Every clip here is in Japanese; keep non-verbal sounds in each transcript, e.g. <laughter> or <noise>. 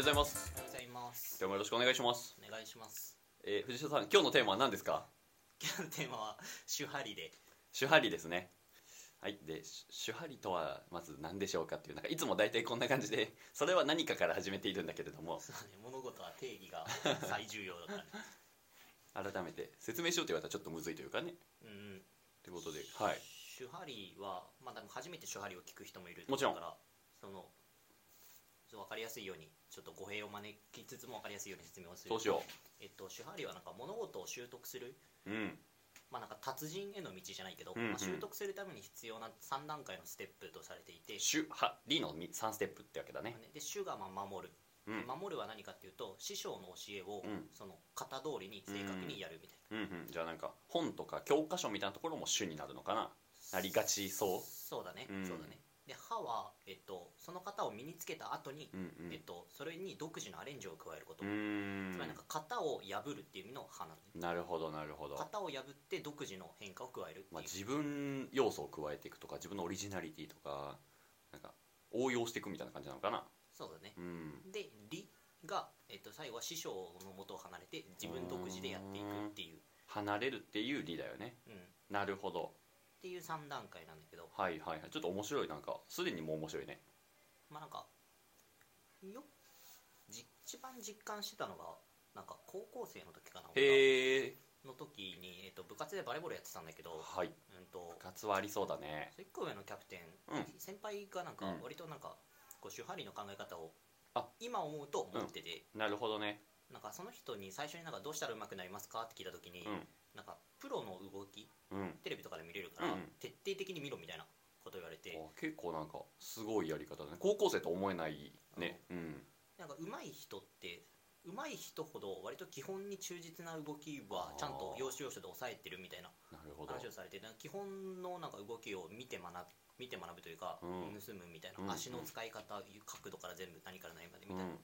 ようございます。おはようございます。今日もよろしくお願いします、お願いします。えー、藤代さん今日のテーマは何ですか？今日のテーマは手張りで。手張りですね。はいで手張りとはまず何でしょうかっていうなんかいつも大体こんな感じでそれは何かから始めているんだけれども。そうね。物事は定義が <laughs> 最重要だからね。改めて説明しようと言われたらちょっとむずいというかね。うんうん。ってことではい。手張りはまあ多分初めて手張りを聞く人もいるもちろん。その分かりやすいようにちょっと語弊を招きつつも分かりやすいように説明をする。そうしよえっと手張りはなんか物事を習得する。ううん。まあなんか達人への道じゃないけど、うんうん。まあ、習得するために必要な3段階のステップとされていて、手張りの3ステップってわけだね。で手がまあ守る、うん。で守るは何かっていうと師匠の教えをうん。その型通りに正確にやるみたいな、うんうん。じゃあなんか本とか教科書みたいなところも主になるのかな。なりがちそう。そうだね、うん。そうだねで歯は、えっと、その型を身につけた後に、うんうん。えっと、それに独自のアレンジを加えること、うーん。つまりなんか型を破るっていう意味の歯なのね。なるほどなるほど、型を破って独自の変化を加えるっていう、まあ、自分要素を加えていくとか自分のオリジナリティとかなんか応用していくみたいな感じなのかな。そうだね。う、ん。で理が、えっと、最後は師匠のもとを離れて自分独自でやっていくっていう、離れるっていう理だよね。うん、っなるほどていう3段階なんだけど。はいはいはい。ちょっと面白い。なんかすでにもう面白いね。まあなんかよじ一番実感してたのがなんか高校生の時かな俺へえ。がの時に、えっと、部活でバレーボールやってたんだけど、はい。うんと部活はありそうだね。1個上のキャプテン、うん。先輩がなんかうん。割となんかこう手張りの考え方をあ。今思うと持ってて、なるほどね。なんかその人に最初になんかどうしたら上手くなりますか？って聞いた時に、うん。なんかプロの動きうん。テレビとかで見れるから、うんうん。徹底的に見ろみたいなこと言われて。あ結構なんかすごいやり方だね。高校生と思えないね。うん。なんか上手い人って上手い人ほど割と基本に忠実な動きはちゃんと要所要所で抑えてるみたいな話をされて基本のなんか動きを見て学ぶ見て学ぶというか、うん。盗むみたいな、うん足の使い方角度から全部何から何までみたいな、っうん。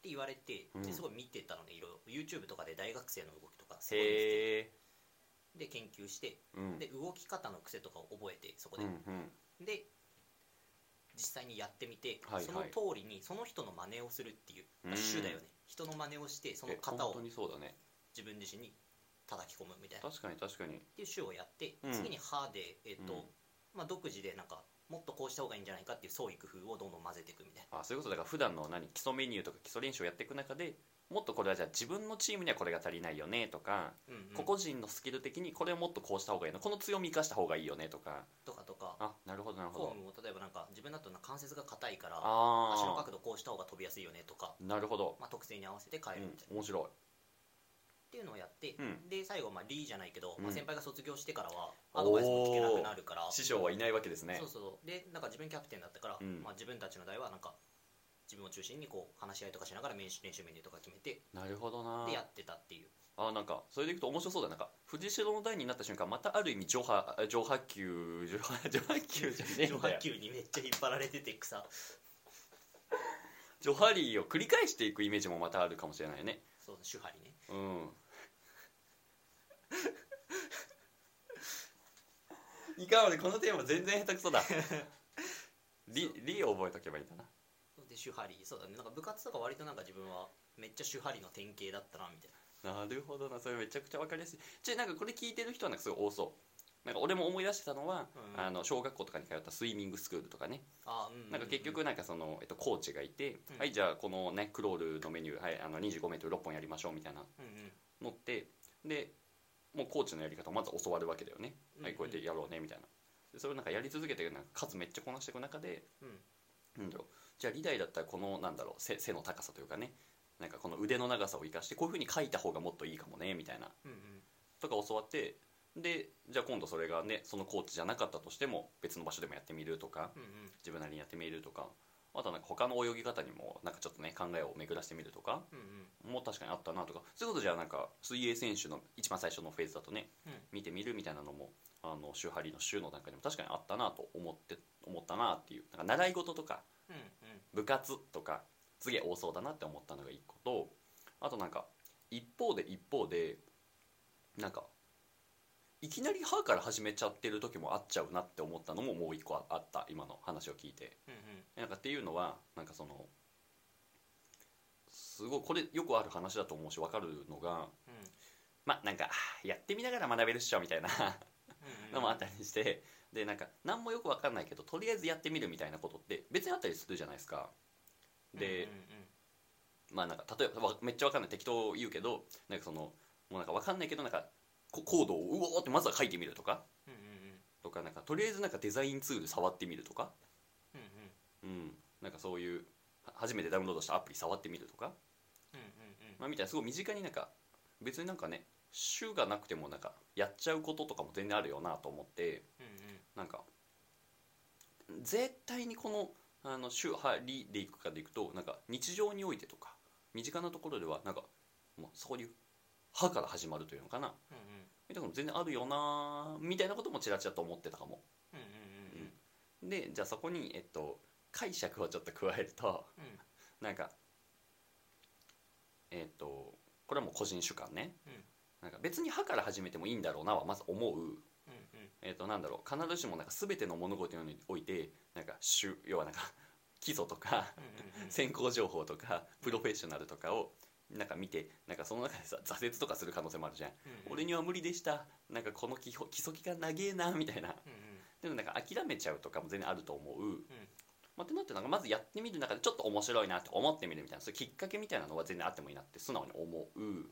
て言われて、うん。ですごい見てたのねいろいろ。YouTube とかで大学生の動きとかすごい見てで研究してうん。で動き方の癖とかを覚えてそこうんで、うん。で実際にやってみて、はいはい。その通りにその人の真似をするっていう、まあうん手だよね。人の真似をしてそのえ型をそうだね。自分自身に叩き込むみたいな。っ確かに確かに。ていう手をやって、うん。次に歯で、えっとうん。まあ、独自でなんかもっとこうした方がいいんじゃないかっていう創意工夫をどんどん混ぜていくみたいな。あそういうことだから普段の何基礎メニューとか基礎練習をやっていく中でもっとこれはじゃあ自分のチームにはこれが足りないよねとか、うんうん。個々人のスキル的にこれをもっとこうした方がいいのこの強み生かした方がいいよねとか。とかとかあなるほど。なるほど。フォームも例えばなんか自分だとなんか関節が硬いからあ足のあ角度こうした方が飛びやすいよねとか、なるほど、まあ、特性に合わせて変えるみたいな、うん、面白い。っていうのをやって、うん。で最後まあリーじゃないけど、まあ、うん先輩が卒業してからはアドバイスも聞けなくなるから。師匠はいないわけですね。そうそう。でなんか自分キャプテンだったから、うん。まあ、自分たちの代はなんか自分を中心にこう話し合いとかしながら練習練習メニューとか決めてなるほどな。でやってたっていう。あなんかそれでいくと面白そうだ。なんか藤代の代になった瞬間またある意味上波上波球上波上波球じゃねえ上んだよ。波球にめっちゃ引っ張られてて草。ジョハリーを繰り返していくイメージもまたあるかもしれないね。そう手張りね。うん。<laughs> いかん俺このテーマ全然下手くそだ。リリを覚えとけばいいんだなで手張りそうだねなんか部活とか割となんか自分はめっちゃ手張りの典型だったなみたいな。なるほどな。それめちゃくちゃ分かりやすい。じゃあなんかこれ聞いてる人はなんかすごい多そう。なんか俺も思い出してたのは、うん。あの小学校とかに通ったスイミングスクールとかね。あうんうんうんなんか結局なんかその、えっと、コーチがいて、うん。はいじゃあこのねクロールのメニュー、はい、あの 25m6 本やりましょうみたいなうんうんのってでもうコーチのやり方をまず教わるわけだよね、うんはいこうやってやろうねみたいな。でそれをなんかやり続けてなんか数めっちゃこなしていく中でうん。なんだろうじゃあリダイだったらこのなんだろう背背の高さというかねなんかこの腕の長さを生かしてこういうふうに書いた方がもっといいかもねみたいなうんうんとか教わってでじゃあ今度それがねそのコーチじゃなかったとしても別の場所でもやってみるとかうんうん自分なりにやってみるとかあとなんか他の泳ぎ方にもなんかちょっとね考えを巡らしてみるとかうんうんも確かにあったなとかそういうことじゃあなんか水泳選手の一番最初のフェーズだとねうん見てみるみたいなのもあの週張りの週の段階でも確かにあったなと思って思ったなっていうなんか習い事とかうん部活とかすげえ多そうだなって思ったのが一個とあとなんか一方で一方でなんかいきなり歯から始めちゃってる時もあっちゃうなって思ったのももう一個ああった今の話を聞いて。うんうん。なんかっていうのはなんかそのすごいこれよくある話だと思うし分かるのがうん。まあなんかやってみながら学べるっしょみたいなうん。<laughs> のもあったりしてでなんか何もよく分かんないけどとりあえずやってみるみたいなことって別にあったりするじゃないですか。で、うんうんまあなんか例えばわめっちゃ分かんない適当言うけどなんかそのもうなんか分かんないけどなんかこコードをうおーってまずは書いてみるとかうんうんうん。とかなんかとりあえずなんかデザインツール触ってみるとか。うんうん。うん。なんかそういうは初めてダウンロードしたアプリ触ってみるとか、うんうんまあ、みたいなすごい身近になんか別になんかね種がなくてもなんかやっちゃうこととかも全然あるよなと思って。うんうんなんか絶対にこのあの種はりでいくかでいくとなんか日常においてとか身近なところではなんかもうそういう「は」から始まるというのかな。うんみたいなのも全然あるよなみたいなこともちらちらと思ってたかも。うんうんうんうん。でじゃあそこに、えっと、解釈をちょっと加えるとうん。なんかえっとこれはもう個人主観ね、うん。なんか別に「は」から始めてもいいんだろうなはまず思う、うんうんえっとなんだろう必ずしもなんか全ての物事においてなんか主要はなんか <laughs> 基礎とかうんうん先行情報とかプロフェッショナルとかをなんか見てなんかその中でさ挫折とかする可能性もあるじゃん、うん俺には無理でした。なんかこの基礎基礎期間長えなみたいな。うんうん。でもなんか諦めちゃうとかも全然あると思う、まあ、ってなってなんかまずやってみる中でちょっと面白いなって思ってみるみたいなそういうきっかけみたいなのは全然あってもいいなって素直に思う、うん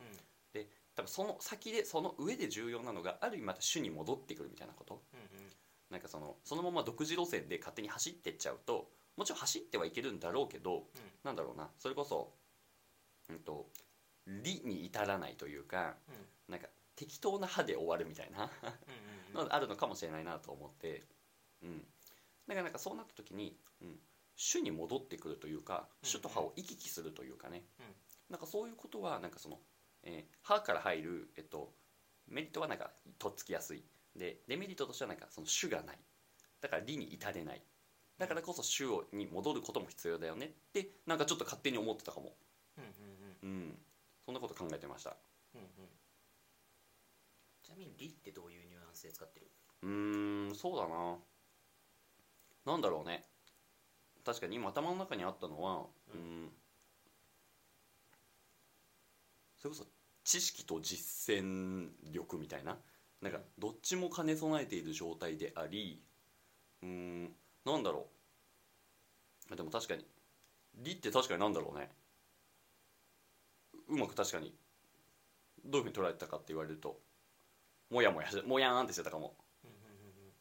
多分その先でその上で重要なのがある意味また主に戻ってくるみたいなこと。うんうん。なんかそのそのまま独自路線で勝手に走ってっちゃうともちろん走ってはいけるんだろうけど、なんだろうなそれこそうんと理に至らないというかうん。なんか適当な歯で終わるみたいなうんうんのがあるのかもしれないなと思ってうん。だからなんかそうなった時に、うん、主に戻ってくるというかうん。主と歯を行き来するというかね、うん。なんかそういうことはなんかその、えー歯から入る、えっと、メリットはなんかとっつきやすい。でデメリットとしてはなんかその主がない。だから理に至れない。だからこそ主をに戻ることも必要だよね。ってなんかちょっと勝手に思ってたかも。うんうんうん。そんなこと考えてました。うんうん。うんちなみに「理」ってどういうニュアンスで使ってる？うーんそうだな。なんだろうね。確かに今頭の中にあったのはううんん。それこそ知識と実践力みたいな？なんかどっちも兼ね備えている状態でありうんなんだろう。でも確かに。理って確かになんだろうね。うまく確かに。どういうふうに捉えてたかって言われるともやもやもやーんってしてたかも。うんうんうんうん。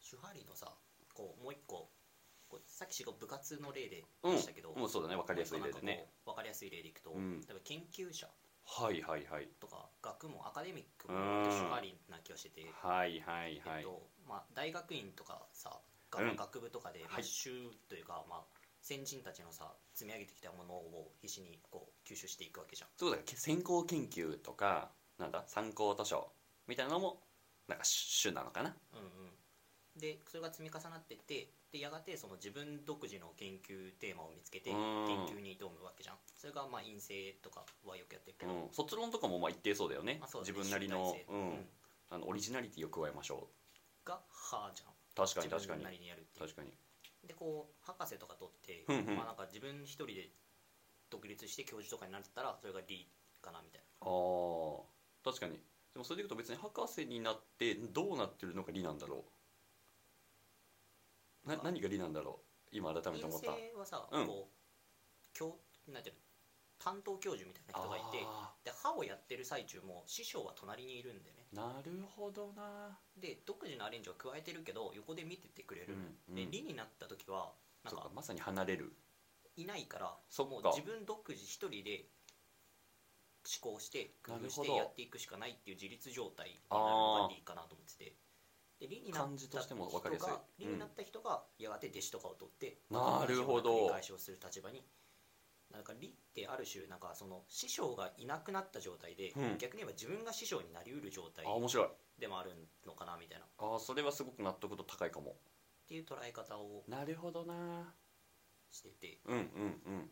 手張のさこうもう一個さっき部活の例でうんしたけど、もうそうだね分かりやすい例でね。分かりやすい例でいくと、うん。例えば研究者はいはいはい。とか学問アカデミックもうん手張りな気がしてて、はいはいはい。えっとまあ、大学院とかさ学部とかで、まあ、というか、まあ、先人たちのさ積み上げてきたものを必死にこう吸収していくわけじゃん。そうだね。先行研究とかなんだ参考図書みたいなのもなんか主なのかな。うんうん、でそれが積み重なってってでやがてその自分独自の研究テーマを見つけてうん。研究に挑むわけじゃん。それがまあ陰性とかはよくやってるけど、うん、卒論とかもまあ一定そうだよね。ね。自分なりのうんうん。あのオリジナリティを加えましょがはじゃんう確かに確かに。自分なりにやるっていう。確かに。でこう博士とか取って、うんうん。まあなんか自分一人で独立して教授とかになったらそれが理かなみたいあー。確かに。でもそれでいうと別に博士になってどうなってるのが理なんだろうな何が理なんだろう？今改めて思った。性はさ、うん。こう教なんていうの担当教授みたいな人がいてあで歯をやってる最中も師匠は隣にいるんだよね。ーなるほどな。で独自のアレンジは加えてるけど横で見ててくれる、うんうん。で理になった時はなんかそうかまさに離れる。いないからそっか。もう自分独自一人で思考して工夫しなるほど。てやっていくしかないっていう自立状態になるのが理かなと思っててで理になった人が理になった人がやがて弟子とかを取って、なるほど。繰り返しをする立場になんか理ってある種なんかその師匠がいなくなった状態で、うん。逆に言えば自分が師匠になりうる状態あ面白い。でもあるのかなみたいな。っあーそれはすごく納得度高いかも。ていう捉え方をなるほどな。してて。っうんうんうん。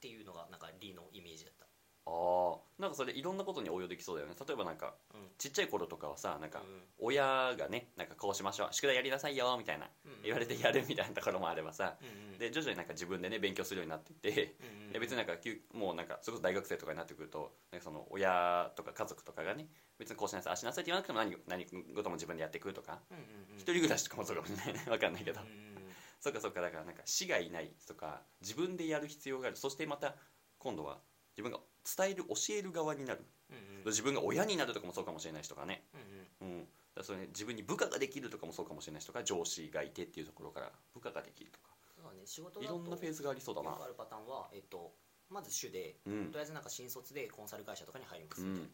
ていうのがなんか理のイメージだったああなんかそれいろんなことに応用できそうだよね。例えばなんかうん。ちっちゃい頃とかはさなんかうん親がねなんかこうしましょう宿題やりなさいよみたいなうん言われてやるみたいなところもあればさうんうん。で徐々になんか自分でね勉強するようになっていってうんうん <laughs> で別になんかきゅもうなんかそれこそ大学生とかになってくるとなんかその親とか家族とかがね別にこうしなさいああしなさいって言わなくても何何事も自分でやっていくとかうんうんうん。一人暮らしとかもそうかもしれないね。<laughs> 分かんないけど。うんうんうん。そっかそっかだからなんか死がいないとか自分でやる必要がある。そしてまた今度は自分が伝える教える側になる。うんうん。自分が親になるとかもそうかもしれない人がね。うんうん。うん、だそれね自分に部下ができるとかもそうかもしれない人が上司がいてっていうところから部下ができるとか。そうだね仕事いろんなフェーズがありそうだな。あるパターンは、えっと、まず主で、うん。とりあえずなんか新卒でコンサル会社とかに入りますみたいな、うん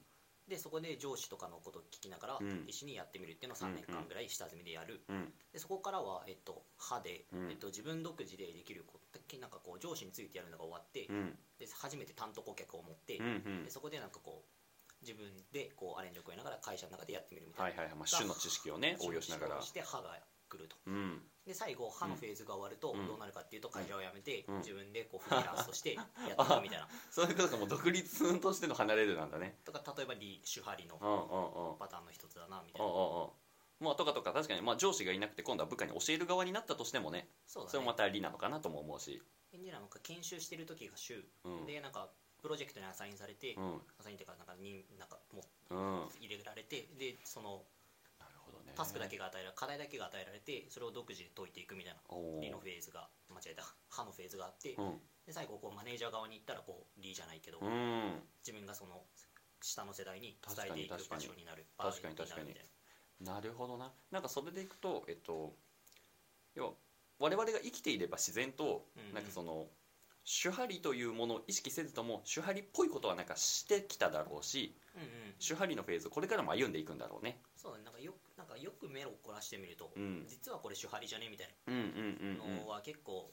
でそこで上司とかのことを聞きながら、うん。一緒にやってみるっていうのを3年間ぐらい下積みでやる、うん。でそこからは、えっと、歯で、うん。えっと、自分独自でできることなんかこう上司についてやるのが終わって、うん。で初めて担当顧客を持って、でそこでなんかこう自分でこうアレンジを加えながら会社の中でやってみるみたな、はいいはいはい、まあ、種の知識をね応用しながら。そして歯が来ると。うん。で最後歯のフェーズが終わるとうん。どうなるかっていうと会社を辞めてうん。自分でこうフリーランスとしてやっていくみたいな。<laughs> そういうことかもう独立としての離れるなんだね。とか例えばリ主張りのパターンの一つだなみたいな。まあとかとか確かに、まあ、上司がいなくて今度は部下に教える側になったとしてもねそうだそれもまねた理なのかなとも思うし。エンジニアなんか研修してる時が週。うん。でなんかプロジェクトにアサインされてうん。アサインっていうかなんかになんかもううん。入れられてでそのタスクだけが与えられ課題だけが与えられてそれを独自で解いていくみたいな。のフェーズが間違えた。歯のフェーズがあってうん。で最後こうマネージャー側に行ったらこうリじゃないけどうん。自分がその下の世代に伝えていく確かに場所になる確かに場合なるみたいな。なるほどな。なんかそれでいくとえっと要は我々が生きていれば自然となんかその手張りというものを意識せずとも手張りっぽいことはなんかしてきただろうしうんうん。手張りのフェーズこれからも歩んでいくんだろうね。そうなんかよくかよく目を凝らしてみると、うん。実はこれ手張りじゃねみたいうんうんうんうん。なのは結構、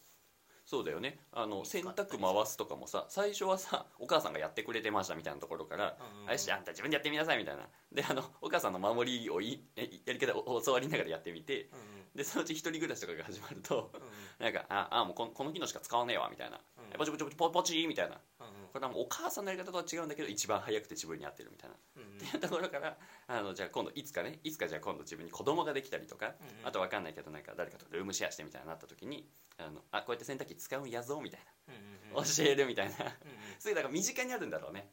そうだよね。あの洗濯回すとかもさ最初はさお母さんがやってくれてましたみたいなところからあよしあんた自分でやってみなさいみたいな。であのお母さんの守りをいえやり方を <laughs> 教わりながらやってみてうんうん。でそのうち一人暮らしとかが始まるとうんうん。なんかああもうこの機能しか使わねえわみたいな、うんポチポチポチポチみたいな。うんこれはもうお母さんのやり方とは違うんだけど一番早くて自分に合ってるみたいな。うんうん。っていうところからあのじゃあ今度いつかねいつかじゃあ今度自分に子供ができたりとか、うんうん。あと分かんないけどなんか誰かとルームシェアしてみたいになった時にあのあこうやって洗濯機使うんやぞみたいな、教えるみたいな。そういうだから身近にあるんだろうね。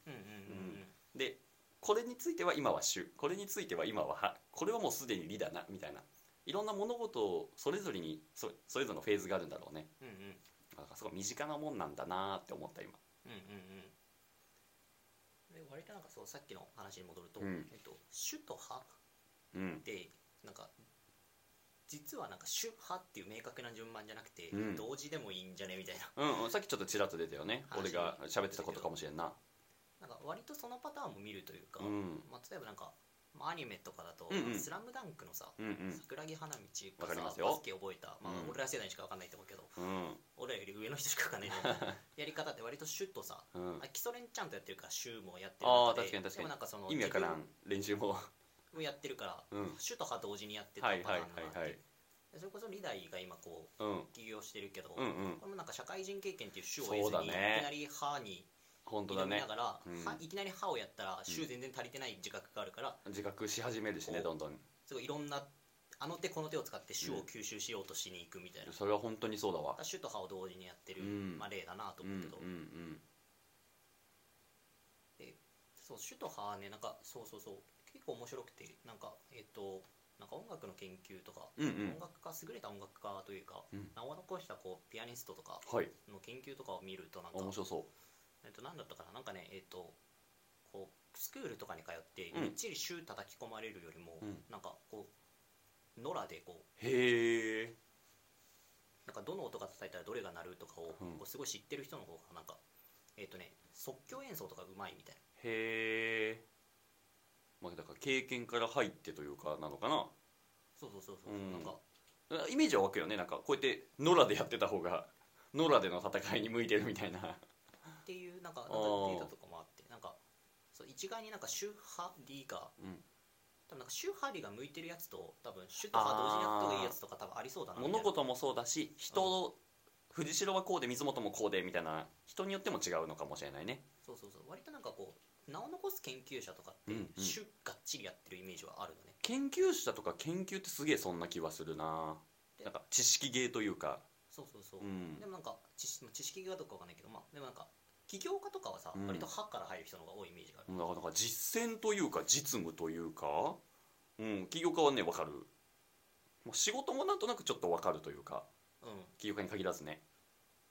でこれについては今は主。これについては今は派これはもうすでに理だなみたいな。いろんな物事をそれぞれにそそれぞれのフェーズがあるんだろうね。うんうん。だからすごい身近なもんなんだなって思った今うんうんうん。で割となんかそうさっきの話に戻ると、うん。えっと、主と派うん。でなんか実はなんか主派っていう明確な順番じゃなくて、うん。同時でもいいんじゃね？みたいな。うん、うん、さっきちょっとちらっと出たよね。話俺が喋ってたことかもしれんな。なんか割とそのパターンも見るというか、うん。まあ、例えばなんか、まあ、アニメとかだと「うんうん。スラムダンクのさ、うんうん。桜木花道わかりますよ。バスケ覚えた、まあうん。俺ら世代にしか分かんないと思うけどうん。俺らより上の人しか分かんないけど <laughs> やり方って割とシュッとさ、うん。あ基礎練ちゃんとやってるからシュもやってる確かに確かに。でもなんかその意味わからん練習も。自分をやってるから、うん。シュと派同時にやってたパタはいはいはいーンがあって、はい。でそれこそリダイが今こううん。起業してるけど、うんうん。これもなんか社会人経験っていう種を得ずに、だね。いきなり歯に本当だね。挑みながら、うん。歯いきなり歯をやったら種全然足りてない自覚があるから、自覚し始めるしねどんどん。すごいいろんなあの手この手を使って種を吸収しようとしに行くみたいな、それは本当にそうだわ。種と歯を同時にやってる、うん。まあ、例だなとうんうん思うけど、うん。そう種と歯はねなんかそうそうそう。結構面白くてなんかえっ、となんか音楽の研究とか、うんうん。音楽家優れた音楽家というか、うん。名を残したこうピアニストとかはい。の研究とかを見るとなんか面白そえっと、なんだったかな？なんかねえっとこうスクールとかに通ってうん。みっちり週叩き込まれるよりも、うん。なんかこう野良でこうへえうなんかどの音が叩いたらどれが鳴るとかを、うん。こうすごい知ってる人の方がなんかえっとね即興演奏とかうまいみたいな。へえまあだから経験から入ってというかなのかな？そうそうそうそう、うん。なんかイメージは湧くよね。なんかこうやって野良でやってた方が野良での戦いに向いてるみたいなっていうなんかなんかデータとかもあってなんかそう一概になんか周波リがうん。多分なんか周波リが向いてるやつと多分主と波同時にやった方がいいやつとか多分ありそうだな物事もそうだし人、藤代はこうで水元もこうでみたいな人によっても違うのかもしれないね。そうそうそう。割となんかこう名を残す研究者とかってうんうん。種がっちりやってるイメージはあるのね、研究者とか研究ってすげえそんな気はするな。でなんか知識ゲーというか。そうそうそう、うん。でもなんか知識知識がどうかわかんないけどまあでもなんか起業家とかはさ、うん。割と歯から入る人の方が多いイメージがある、だからなんか実践というか実務というかうん起業家はね分かる。まあ仕事もなんとなくちょっと分かるというかうん。起業家に限らずね。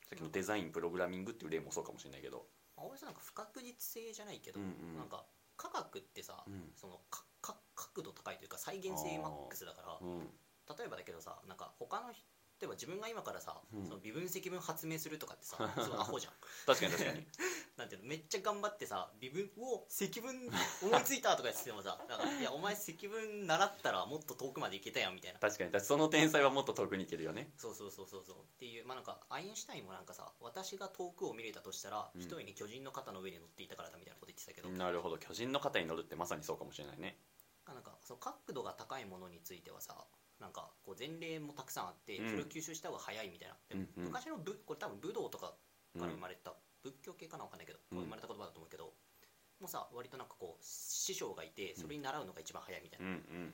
さっきのデザインプログラミングっていう例もそうかもしれないけど。まあ俺さなんか不確実性じゃないけど、うんうん。なんか科学ってさ、うん。そのかか角度高いというか再現性マックスだからうん。例えばだけどさなんか他の人例えば自分が今からさ、うん。その微分積分発明するとかってさすごいアホじゃん。確かに確かに。<laughs> なんていうのめっちゃ頑張ってさ微分を積分思いついたとか言っててもさなんかいやお前積分習ったらもっと遠くまで行けたやんみたいな。確かに。その天才はもっと遠くに行けるよね。そうそうそうそうそう。っていうまあなんかアインシュタインもなんかさ私が遠くを見れたとしたら、うん。一重に巨人の肩の上に乗っていたからだみたいなこと言ってたけど、なるほど。巨人の肩に乗るってまさにそうかもしれないね。なんかそう角度が高いものについてはさなんかこう前例もたくさんあって、うん。それを吸収した方が早いみたいな。でも昔の武これ多分武道とかからうん。生まれた、仏教系かなわかんないけど、うん。生まれた言葉だと思うけどもうさ割となんかこう師匠がいてそれに習うのが一番早いみたいな、うんっうん。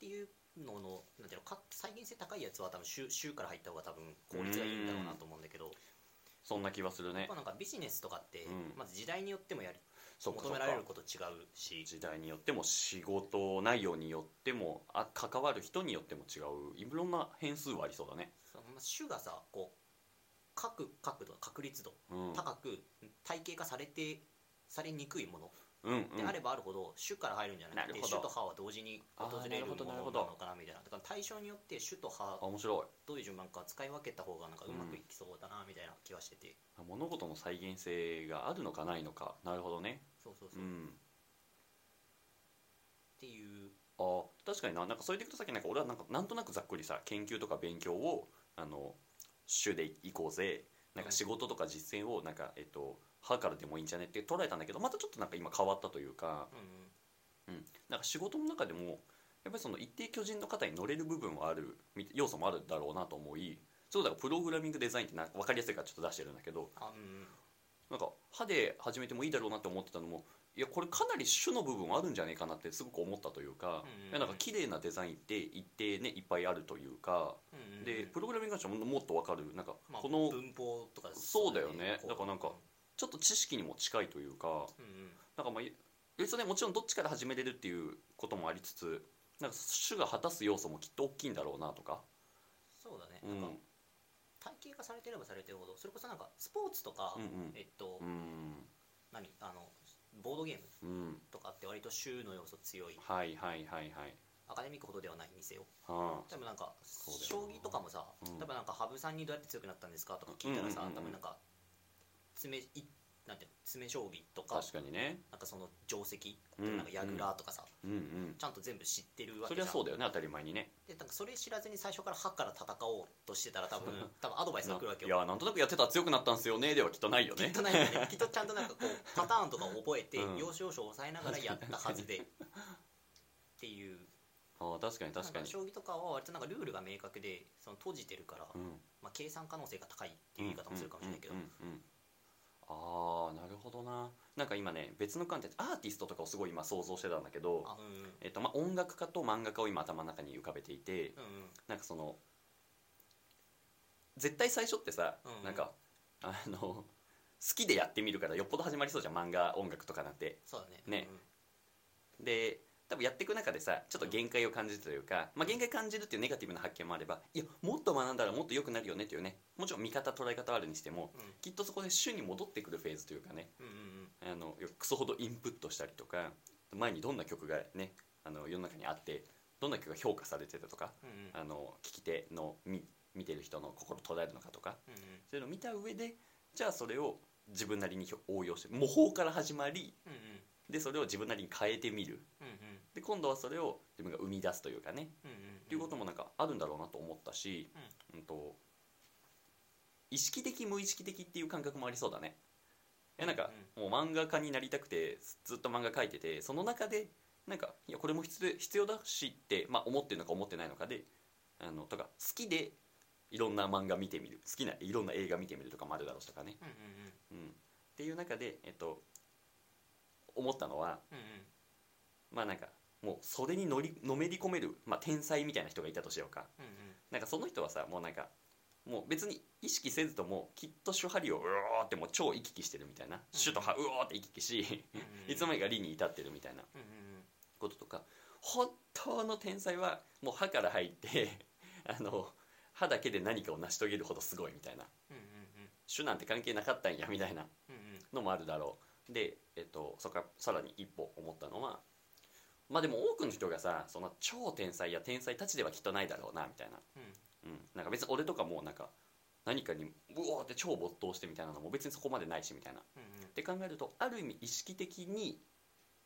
ていうののなんていうのか再現性高いやつは多分週週から入った方が多分効率がいいんだろうなと思うんだけど、そんな気はするね。やっぱなんかビジネスとかって、うん。まず時代によってもやり求められること違うし。時代によっても仕事内容によってもあ関わる人によっても違う。いろんな変数はありそうだね。種がさこう各角度確率度うん。高く体系化されてされにくいものであればあるほど種から入るんじゃなくて種と歯は同時に訪れるものなのかなみたいな。だから対象によって種と歯あ面白いどういう順番か使い分けた方がなんかうまくいきそうだなみたいな気はしてて、あ物事の再現性があるのかないのか。なるほどね。そうそうそう。う、っんていう。あ確かにな。なんかそれでいくとさっきなんか俺はなんかなんとなくざっくりさ研究とか勉強をあの主でいこうぜ。なんか仕事とか実践をなんかえっと歯からでもいいんじゃねって捉えたんだけどまたちょっとなんか今変わったというか、うんうん、なんか仕事の中でもやっぱりその一定巨人の肩に乗れる部分はあるみ要素もあるだろうなと思いそうだからプログラミングデザインってなんか分かりやすいからちょっと出してるんだけどあうんなんか歯で始めてもいいだろうなって思ってたのもいやこれかなり種の部分あるんじゃねえかなってすごく思ったというか、うんいやなんか綺麗なデザインって一定ねいっぱいあるというか、うんうんでプログラミング会社ももっと分かる。なんかまあ、この文法とかそうだよね。だからなんかちょっと知識にも近いというかうんうんなんかまあ別にねもちろんどっちから始めれるっていうこともありつつなんか種が果たす要素もきっと大きいんだろうなとか、そうだね、うん。なんか体系化されてればされてるほどそれこそなんかスポーツとか、うんうん。えっと、うん。何？あのボードゲームうん。とかって割と週の要素強い。はいはいはいはい。アカデミックほどではないにせよ。はあ。多分なんか将棋とかもさ、うん。多分なんか羽生さんにどうやって強くなったんですかとか聞いたらさ、うんうんうんうん。多分なんか詰めいなんていうの詰め将棋とか確かにね。なんかその定石、うんなんか矢倉とかさ、うんうんちゃんと全部知ってるわそけじゃん。そうだよね当たり前にね。でなんかそれ知らずに最初から歯から戦おうとしてたら多分多分アドバイスが来るわけいよやなんとなくやってたら強くなったんすよねではきっとないよね。きっとないよね。<laughs> きっとちゃんとなんかこうパターンとかを覚えて、うん。要所要所を抑えながらやったはずで。っていう。ああ確かに確かに。なん将棋とかは割となんかルールが明確でその閉じてるから、うん。まあ、計算可能性が高いっていう言い方もするかもしれないけど、うんうんうんうんああなるほどな。なんか今ね別の観点アーティストとかをすごい今想像してたんだけどえっとまあ、音楽家と漫画家を今頭の中に浮かべていてうんうん。なんかその絶対最初ってさ、うんうん。なんかあの好きでやってみるからよっぽど始まりそうじゃん漫画音楽とかなんて。そうだね。ね。で多分やっていく中でさちょっと限界を感じるというか、まあ、限界感じるっていうネガティブな発見もあればいやもっと学んだらもっと良くなるよねっていうねもちろん見方捉え方はあるにしてもうん。きっとそこで主に戻ってくるフェーズというかねうんうんうん。あのクソほどインプットしたりとか前にどんな曲がねあの世の中にあってどんな曲が評価されてたとかうんうん。あの聞き手の見見てる人の心捉えるのかとかうんうん。そういうのを見た上でじゃあそれを自分なりに応用して模倣から始まりうんうん。でそれを自分なりに変えてみる。うん今度はそれを自分が生み出すというかね。うんうんっていうこともなんかあるんだろうなと思ったし、うん。と意識的無意識的っていう感覚もありそうだね。いやなんかもう漫画家になりたくてずっと漫画描いててその中でなんかいやこれも必要必要だしって、まあ、思ってるのか思ってないのかであのとか好きでいろんな漫画見てみる。好きないろんな映画見てみるとかもあるだろうしとかね、うんうんうん。うん、っていう中で、えっと、思ったのはうんうん。まあなんかもうそれに乗りのめり込める、まあ、天才みたいな人がいたとしようか。うんうん。なんかその人はさもうなんかもう別に意識せずともきっと手張りをうおーってもう超行き来してるみたいな、手と歯うおーって行き来し、うんうんいつの間にか理に至ってるみたいなうんうんこととか。本当の天才はもう歯から入って <laughs> あの歯だけで何かを成し遂げるほどすごいみたいな。うんうん種なんて関係なかったんやみたいなうんうん。うんのもあるだろう。で、えっと、そこからさらに一歩思ったのはまあでも多くの人がさその超天才や天才たちではきっとないだろうなみたいな、うん、なんか別に俺とかもなんか何かにうおーって超没頭してみたいなのも別にそこまでないしみたいな。っうんうん。て考えるとある意味意識的に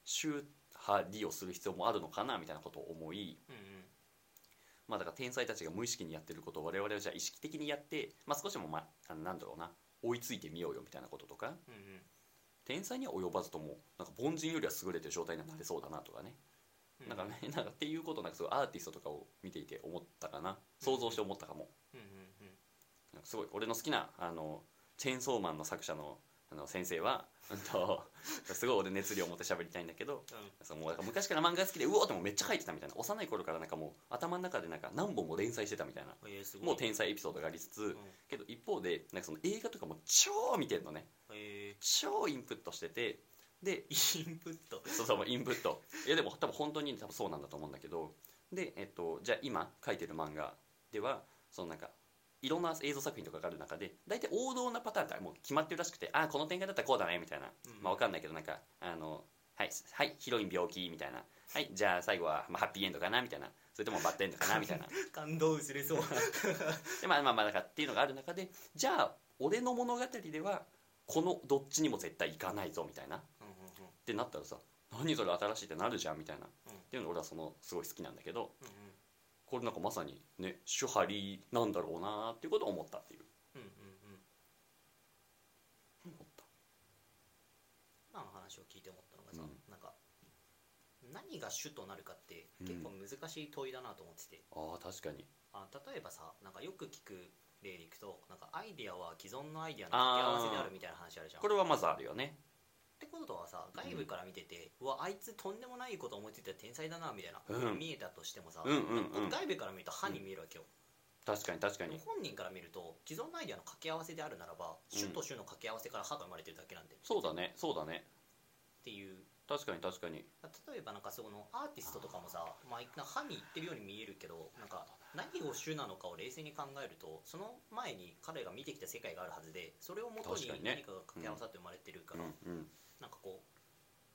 宗派利をする必要もあるのかなみたいなことを思いうんうん。まあだから天才たちが無意識にやってることを我々はじゃあ意識的にやって、まあ、少しでもまあなんだろうな追いついてみようよみたいなこととかうんうん。天才には及ばずともなんか凡人よりは優れてる状態にはなれそうだなとかね、うんなんかね <laughs> なんかっていうことをなんかすごいアーティストとかを見ていて思ったかな。想像して思ったかも、なんかすごい俺の好きなあのチェーンソーマンの作者のあの先生は、<laughs> うんと、すごい俺熱量を持って喋りたいんだけどうん。そのもう昔から漫画好きでうおーってもうめっちゃ書いてたみたいな。幼い頃からなんかもう頭の中でなんか何本も連載してたみたいな。もう天才エピソードがありつつ、うん。けど一方でなんかその映画とかも超見てるのね。え超インプットしててでーインプット。そうそうインプット。いやでも多分本当に多分そうなんだと思うんだけど。で、えっと、じゃあ今書いてる漫画ではそのなんかいろんな映像作品とかがある中で大体王道なパターンがもう決まってるらしくてああこの展開だったらこうだねみたいな、うんまあわかんないけどなんかあのはい、はい、ヒロイン病気みたいな。はいじゃあ最後は、まあ、ハッピーエンドかなみたいな。それともバッドエンドかなみたいな。<laughs> 感動薄れそう。<laughs> でまあまあまあなんかっていうのがある中でじゃあ俺の物語ではこのどっちにも絶対行かないぞみたいなってなったらさ何それ新しいってなるじゃんみたいな、うん。っていうの俺はそのすごい好きなんだけどうんうん。これなんかまさにね手張りなんだろうなっていうことを思ったっていう。うんうんうん。思った。今の話を聞いて思ったのがさ、うん。なんか何が主となるかって結構難しい問いだなと思ってて、ああ確かに。あ例えばさなんかよく聞く例でいくとなんかアイデアは既存のアイデアの掛け合わせであるみたいな話あるじゃん。これはまずあるよねってことはさ外部から見てて、うわあいつとんでもないこと思いついたら天才だなみたいな、うん。見えたとしてもさ、うんうんうん。外部から見ると歯に見えるわけよ、確かに確かに。本人から見ると既存のアイデアの掛け合わせであるならば、うん。主と主の掛け合わせから歯が生まれてるだけなんで。そうだねそうだね。っていう。確かに確かに。例えばなんかそのアーティストとかもさまあ、歯にいってるように見えるけどなんか何を主なのかを冷静に考えるとその前に彼が見てきた世界があるはずでそれをもとに確かにね。何かが掛け合わさって生まれてるから、うんうんなんかこう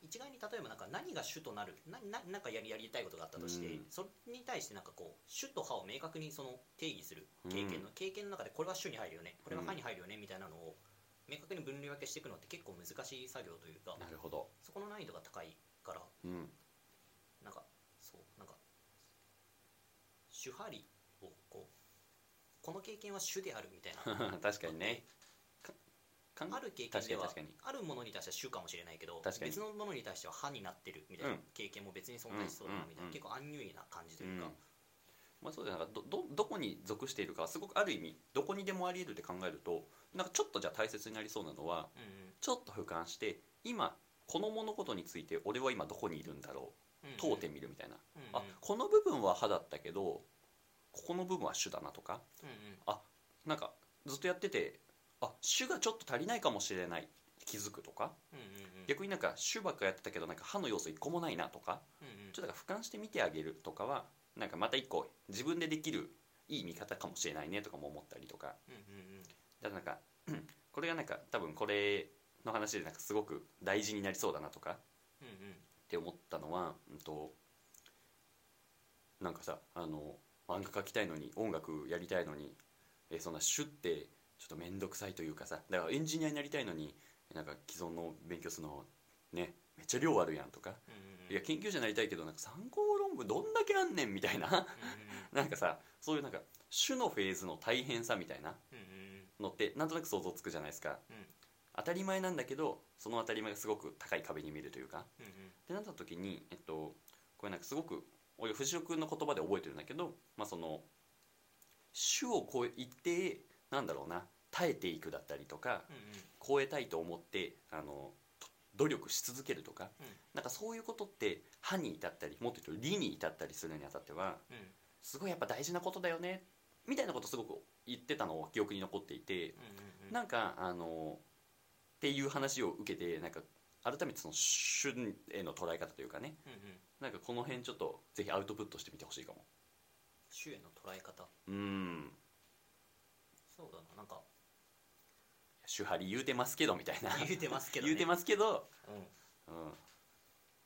一概に例えばなんか何が主となるなななんかやりやりたいことがあったとして、うん。それに対してなんかこう主と歯を明確にその定義する経験の、経験の中でこれは主に入るよねこれは歯に入るよねみたいなのを明確に分類分けしていくのって結構難しい作業というかなるほど。そこの難易度が高いからうん。なんかそうなんか主張りをこうこの経験は主であるみたいな。<laughs> 確かにね。かかんある経験ではあるものに対しては主かもしれないけど別のものに対しては歯になってるみたいなうん。経験も別に存在しそうだなみたいな、結構アンニュイな感じとにいうか、うん。まあそうだよ。なんかどどどこに属しているかはすごくある意味どこにでもあり得るって考えるとなんかちょっとじゃあ大切になりそうなのはうんちょっと俯瞰して今この物事について俺は今どこにいるんだろうんうん。う問うてみるみたいな、うんうん。あこの部分は歯だったけどここの部分は主だなとかうんうん。なんかずっとやっててあ主がちょっと足りないかもしれない。気づくとか。うんうんうん。逆になんか主ばっかやってたけどなんか歯の要素一個もないなとか。うんうん。ちょっとだから俯瞰して見てあげるとかはなんかまた一個自分でできるいい見方かもしれないねとかも思ったりとか。うんうんだからなんかうん <clears throat> これがなんか多分これの話でなんかすごく大事になりそうだなとか。うんうんって思ったのは、うん、となんかさあの漫画描きたいのに音楽やりたいのにえそんなシュってちょっと面倒くさいというかさだからエンジニアになりたいのになんか既存の勉強するのねめっちゃ量あるやんとか。いや研究者になりたいけどなんか参考論文どんだけあんねんみたいな。なんかさそういうなんか種のフェーズの大変さみたいなのってなんとなく想像つくじゃないですか。うん。当たり前なんだけどその当たり前がすごく高い壁に見えるというか。うんうん。ってなった時に、えっと、これなんかすごく俺藤尾君の言葉で覚えてるんだけど、まあ、その種をこう一定なんだろうな耐えていくだったりとか超えたいと思ってあのと努力し続けるとかうん。なんかそういうことって歯に至ったりもっと言うと理に至ったりするにあたってはうん。すごいやっぱ大事なことだよねみたいなことすごく言ってたのを記憶に残っていてうなんかあのっていう話を受けてなんか改めてその旬への捉え方というかねうんうん。なんかこの辺ちょっとぜひアウトプットしてみてほしいかも。主への捉え方。うん。そうだななんか主張り言うてますけどみたいな。言うてますけど、ね、言うてますけど、うん。うん、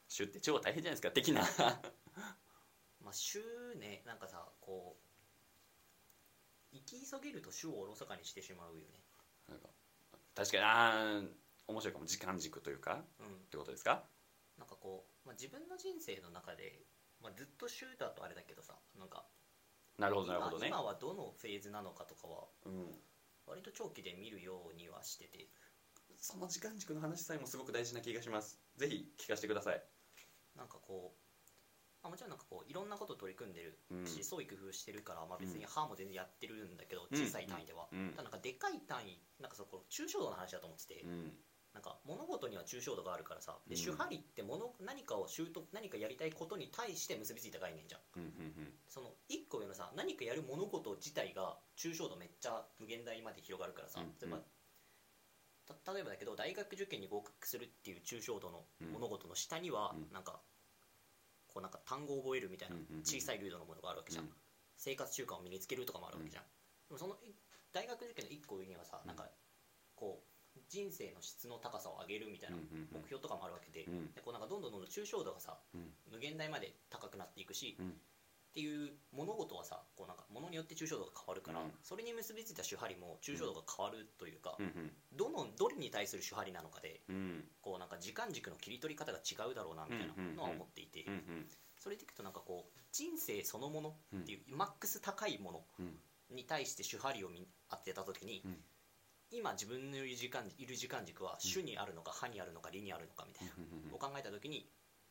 主って超大変じゃないですか的な。まあ主ねなんかさこう生き急げると主をおろそかにしてしまうよね。なんか確かにあー面白いかも。時間軸というかうん。ってことですか？なんかこう、まあ、自分の人生の中で、まあ、ずっと主だとあれだけどさなんかなるほどなるほどね。今今はどのフェーズなのかとかはうん、割と長期で見るようにはしてて。その時間軸の話さえもすごく大事な気がします。ぜひ聞かせてください。なんかこう、まあ、もちろんなんかこういろんなこと取り組んでるうん。し、創意工夫してるから、まあ、別にうん。歯も全然やってるんだけど、うん小さい単位では、うん。ただなんかでかい単位なんかそこ抽象度の話だと思ってて、うんなんか物事には抽象度があるからさでうん。主張りって物何かを習得何かやりたいことに対して結びついた概念じゃん。うんうんその一個上のさ何かやる物事自体が抽象度めっちゃ無限大まで広がるからさ、うん例えばた例えばだけど大学受験に合格するっていう抽象度の物事の下には、うん。なんかこうなんか単語を覚えるみたいな小さい流度のものがあるわけじゃん、うん。生活習慣を身につけるとかもあるわけじゃん、でもそのい大学受験の一個上にはさ、うんなん。かこう人生の質の高さを上げるみたいな目標とかもあるわけで,、こうなんかどんどんどんどん抽象度がさうん。無限大まで高くなっていくし、うん。っていう物事はさこうなんか物によって抽象度が変わるから、うん。それに結びついた手張りも抽象度が変わるというか、うんどのどれに対する手張りなのかでうん。こうなんか時間軸の切り取り方が違うだろうなみたいなのは思っていて、それでいくとなんかこう人生そのものっていう、マックス高いものうん。に対して手張りを見当てた時に、うん今自分のいる時間いる時間軸は主にあるのか歯にあるのか理にあるのかみたいな、を考えた時に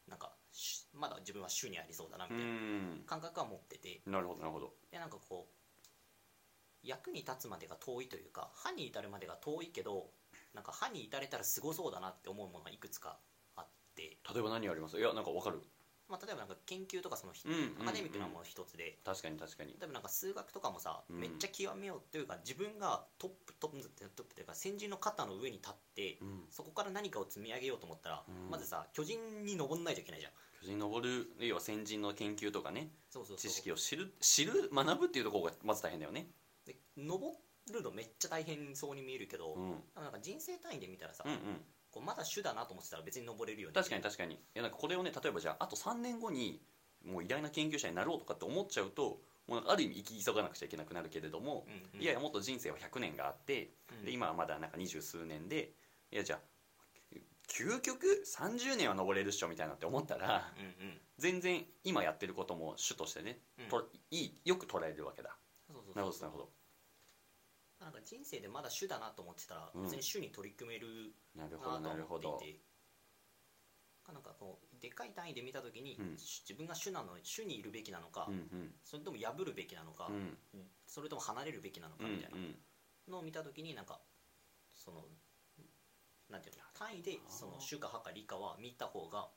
なんかしまだ自分は主にありそうだなみうたいなん。感覚は持ってて。なるほどなるほど。でなんかこう役に立つまでが遠いというか歯に至るまでが遠いけどなんか歯に至れたらすごそうだなって思うものがいくつかあって、例えば何あります？いやなんかわかるまあ、例えばなんか研究とかその、アカデミックなもの一つで。確かに確かに。例えばなんか数学とかもさ、うん。めっちゃ極めようというか自分がトップトップトップというか先人の肩の上に立ってうん。そこから何かを積み上げようと思ったら、うん。まずさ巨人に登んないといけないじゃん。巨人に登る要は先人の研究とかねそうそうそう。知識を知る知る学ぶっていうところがまず大変だよね。で登るのめっちゃ大変そうに見えるけど、うん。なんか人生単位で見たらさ、うんうんこうまだ主だなと思ってたら別に登れるよね。確かに確かに。いやなんかこれをね例えばじゃああと3年後にもう偉大な研究者になろうとかって思っちゃうともうある意味生き急がなくちゃいけなくなるけれども、うんうんいやいやもっと人生は100年があって、うん。で今はまだなんか二十数年でいやじゃあ究極30年は登れるっしょみたいなって思ったらうんうん。全然今やってることも主としてね、うん。といいよく捉えるわけだ。そうそうそう。なるほどなるほどなんか人生でまだ主だなと思ってたらうん。別に主に取り組めるなるなほどなるほど。と思っていて、なんかこうでかい単位で見た時に、うん。自分が主なの主にいるべきなのか、うんうん。それとも破るべきなのか、うん。それとも離れるべきなのかうんみたいなのを見た時になんかそのなんていうの単位でその主か派か理かは見た方が、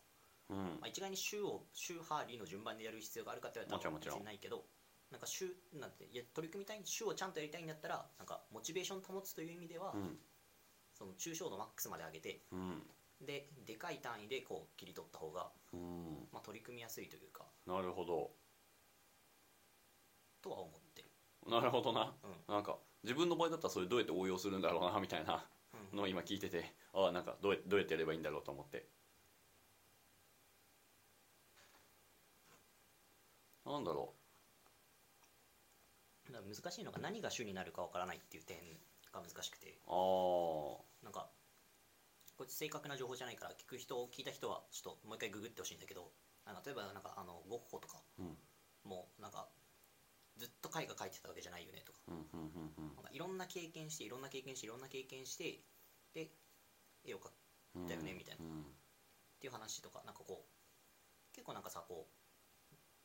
うんうん。まあ、一概に主を主派理の順番でやる必要があるかって言われたらもちろんもちろん。別にないけどなんか主なんていや取り組みたい主をちゃんとやりたいんだったらなんかモチベーション保つという意味では、うん。その抽象度マックスまで上げてうん。ででかい単位でこう切り取った方が、うん。まあ、取り組みやすいというか。なるほど。とは思ってる、なるほどな。うん。なんか自分の場合だったらそれどうやって応用するんだろうなみたいなうん。のを今聞いててああなんかどうやどうやってやればいいんだろうと思って。なんだろだから難しいのが何が主になるかわからないっていう点が難しくて。うあなんかこれ正確な情報じゃないから聞く人聞いた人はちょっともう一回ググってほしいんだけどあの例えばなんかあのゴッホとかもなんかずっと絵画描いてたわけじゃないよねとか。なんかいろんな経験していろんな経験していろんな経験してで絵を描くうんだよねみたいな。うん。っていう話とかなんかこう結構なんかさこう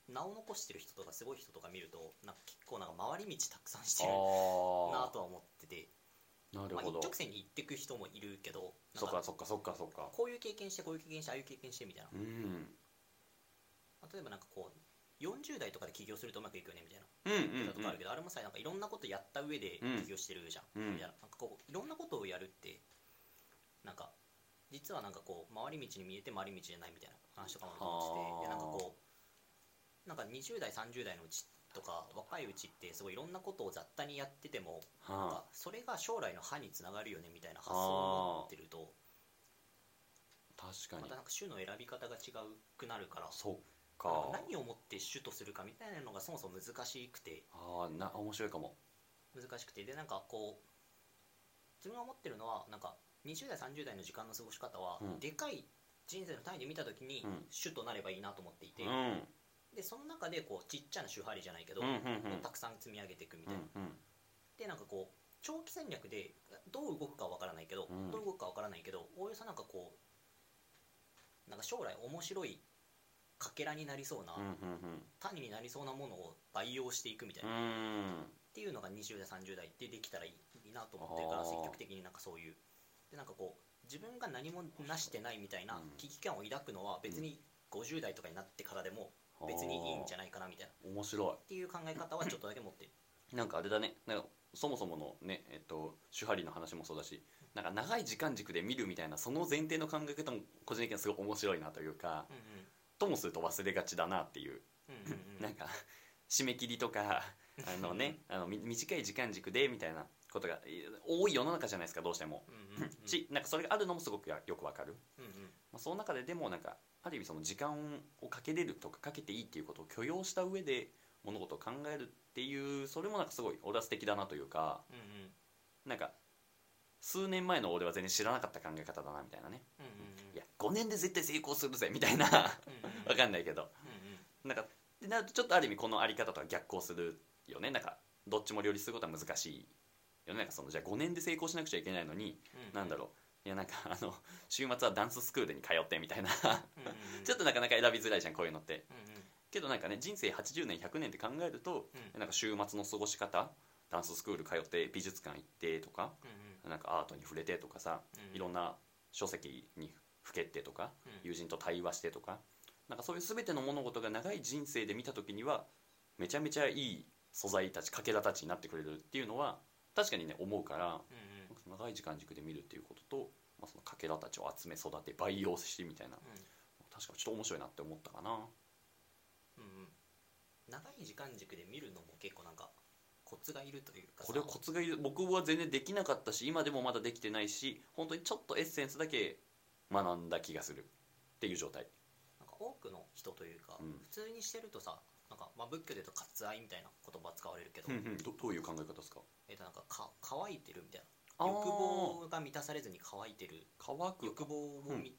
名を残してる人とかすごい人とか見るとなんか結構なんか回り道たくさんしてるなあとは思ってて。まあ、なるほど、一直線に行ってく人もいるけどそっかそっかそっかそっか。こういう経験してこういう経験してああいう経験してみたいな。うん。例えばなんかこう40代とかで起業するとうまくいくよねみたいな。うんうんとかあるけど、あれもさなんかいろんなことやった上でうん。起業してるじゃん、うん。みたいな。なんかこういろんなことをやるってなんか実はなんかこう回り道に見えて回り道じゃないみたいな話とかもしててでなんかこうなんか20代30代のうちとか若いうちってすごいいろんなことを雑多にやっててもなんはかそれが将来の歯につながるよねみたいな発想を持ってるとあ確かに。またなんか種の選び方が違うくなるからそっなんかか何をもって種とするかみたいなのがそもそも難しくて。ああな面白いかも。難しくて。でなんかこう自分が思ってるのはなんか20代30代の時間の過ごし方は、うん。でかい人生の単位で見た時にうん。種となればいいなと思っていて、うんでその中でこうちっちゃな種張りじゃないけど、うんうんうん。たくさん積み上げていくみうたいな、んうん。でなんかこう長期戦略でどう動くかわからないけど、うん。どう動くかわからないけどおおよそなんかこうなんか将来面白いかけらになりそうな、うんうん種になりそうなものを培養していくみたいな、うん。うんっていうのが20代30代でできたらいいなと思ってるから積極的になんかそういう。でなんかこう自分が何もなしてないみたいなうん。危機感を抱くのは別に50代とかになってからでも別にいいんじゃないかなみたいな。っ面白ていう考え方はちょっとだけ持ってる。い <laughs> なんかあれだね。なんかそもそものねえっと手張りの話もそうだしなんか長い時間軸で見るみたいなその前提の考え方も個人的にはすごい面白いなというかうんともすると忘れがちだなっていう。うんうんうん。う <laughs> んなんか締め切りとか <laughs> あのねあのみ短い時間軸でみたいなことがい多い世の中じゃないですかどうしても、うんうんうん。しなんかそれがあるのもすごくやよくわかる、うんうんまあ、その中ででもなんかある意味その時間をかけれるとかかけていいっていうことを許容した上で物事を考えるっていうそれもなんかすごい俺は素敵だなというかうんうん。なんか数年前の俺は全然知らなかった考え方だなみたいなね。うんうんうん。いや5年で絶対成功するぜみたいな。うんうん <laughs> わかんないけど。うんなんかってなるとちょっとある意味このあり方とは逆行するよね。なんかどっちも両立することは難しいよね。なんかそのじゃあ5年で成功しなくちゃいけないのに、うんうん。なんだろういやなんかあの週末はダンススクールに通ってみたいな。<laughs> ちょっとなかなか選びづらいじゃんこういうのって。うんうん。けどなんかね人生80年100年って考えると、うん。なんか週末の過ごし方ダンススクール通って美術館行ってとかうんなんかアートに触れてとかさ、うんいろんな書籍にふけってとか、うん。友人と対話してとかなんかそういう全ての物事が長い人生で見た時にはめちゃめちゃいい素材たちかけらたちになってくれるっていうのは確かにね思うからうんうん長い時間軸で見るっていうことと、まあ、そのかけらたちを集め育て培養してみたいな。確かにちょっと面白いなって思ったかな。うんうん。うん長い時間軸で見るのも結構なんかコツがいるというかさ。これコツがいる。僕は全然できなかったし今でもまだできてないし本当にちょっとエッセンスだけ学んだ気がするっていう状態。なんか多くの人というか、うん。普通にしてるとさなんか、まあ、仏教で言うと割愛みたいな言葉使われるけど、うんうん。どどういう考え方ですか？えっとなんかか乾いてるみたいな欲望が満たされずに乾いてる。乾く。欲望をみ、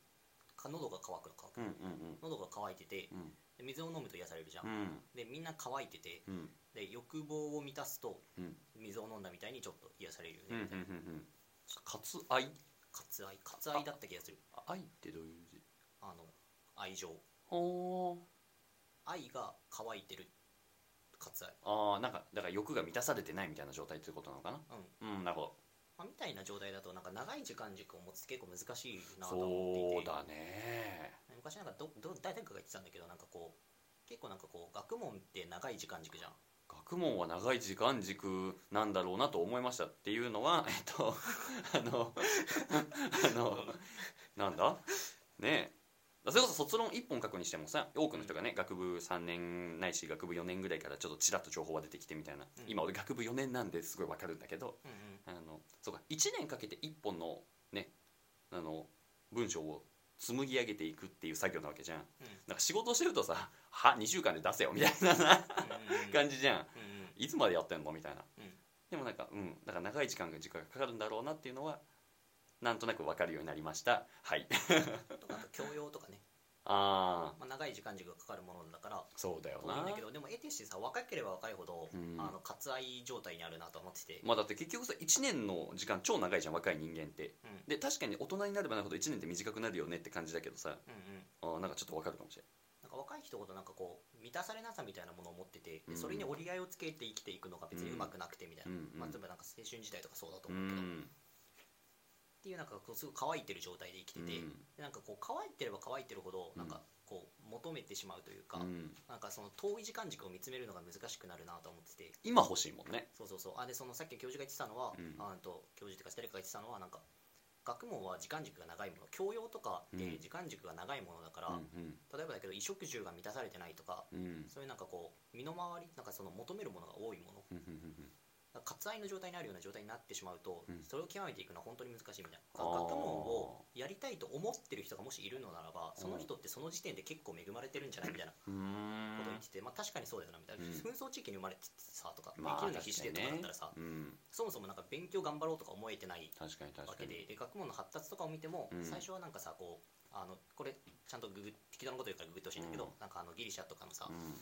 か喉が渇くの乾く、うんうん。喉が渇いててうん。で水を飲むと癒されるじゃん、うん。でみんな乾いててうん。で欲望を満たすとうん。水を飲んだみたいにちょっと癒されるようんうみたいな、うん割愛？割愛。割愛だった気がする。あ愛ってどういう字？あの愛情。ほ愛が乾いてる。割愛。ああなんかだから欲が満たされてないみたいな状態っていうことなのかな？うん。うんなるほまあ、みたいな状態だとなんか長い時間軸を持つって結構難しいなどと思っていて。そうだね昔なんかどど誰かが言ってたんだけどなんかこう結構なんかこう学問って長い時間軸じゃん。学問は長い時間軸なんだろうなと思いましたっていうのはえっと <laughs> あの <laughs> あの <laughs> なんだ？ねえそれこそ卒論1本書くにしてもさ多くの人がね学部3年ないし学部4年ぐらいからちょっとちらっと情報が出てきてみたいな、うん。今俺学部4年なんですごいわかるんだけどうんうん。あのそうか1年かけて1本のねあの文章を紡ぎ上げていくっていう作業なわけじゃん。なんか仕事してるとさ「は2週間で出せよ」みたいな <laughs> 感じじゃん。うんうん。いつまでやってんのみたいな。うん。でもなんかうんだから長い時間が時間がかかるんだろうなっていうのはなんとなく分かるようになりました。はい。とかあと教養とかね、<laughs> ああまあ、長い時間軸がかかるものだからそうだよな。だけどでも得てしてさ若ければ若いほど、うん。あの割愛状態にあるなと思ってて、まあだって結局さ1年の時間超長いじゃん若い人間って。うん。で確かに大人になればなるほど1年って短くなるよねって感じだけどさ。うんうん。あーなんかちょっと分かるかもしれなんか若い人ほどなんかこう満たされなさみたいなものを持ってて、でうん。それに折り合いをつけて生きていくのが別にうまくなくてみたいな、うん。うんまあ、例えばなんか青春時代とかそうだとない思うけど、うんっていうなんかこうすごい乾いてる状態で生きてて、うなんかこう乾いてれば乾いてるほどうん。なんかこう求めてしまうというか、うん。なんかその遠い時間軸を見つめるのが難しくなるなと思ってて。今欲しいもんね。そうそうそう。あでそのさっき教授が言ってたのは、うん。あと教授っていうか誰かが言ってたのはなんか学問は時間軸が長いもの。教養とかってうん。時間軸が長いものだから、うん例えばだけど衣食住が満たされてないとかうん。うんそういうなんかこう身の回りなんかその求めるものが多いもの。うんうん割愛の状態にあるような状態になってしまうと、うん。それを極めていくのは本当に難しいみたいな。学問をやりたいと思ってる人がもしいるのならばその人ってその時点で結構恵まれてるんじゃないみたいなことを言ってて、まあ、確かにそうだよな。みたいな、うん。紛争地域に生まれててさとか、まあ生きるの必死でとかだったらさ、うん。そもそもなんか勉強頑張ろうとか思えてないわけでで学問の発達とかを見ても、うん。最初はなんかさこうあのこれちゃんとググ適当なこと言うからググってほしいんだけど、うん。なんかあのギリシャとかのさ、うん。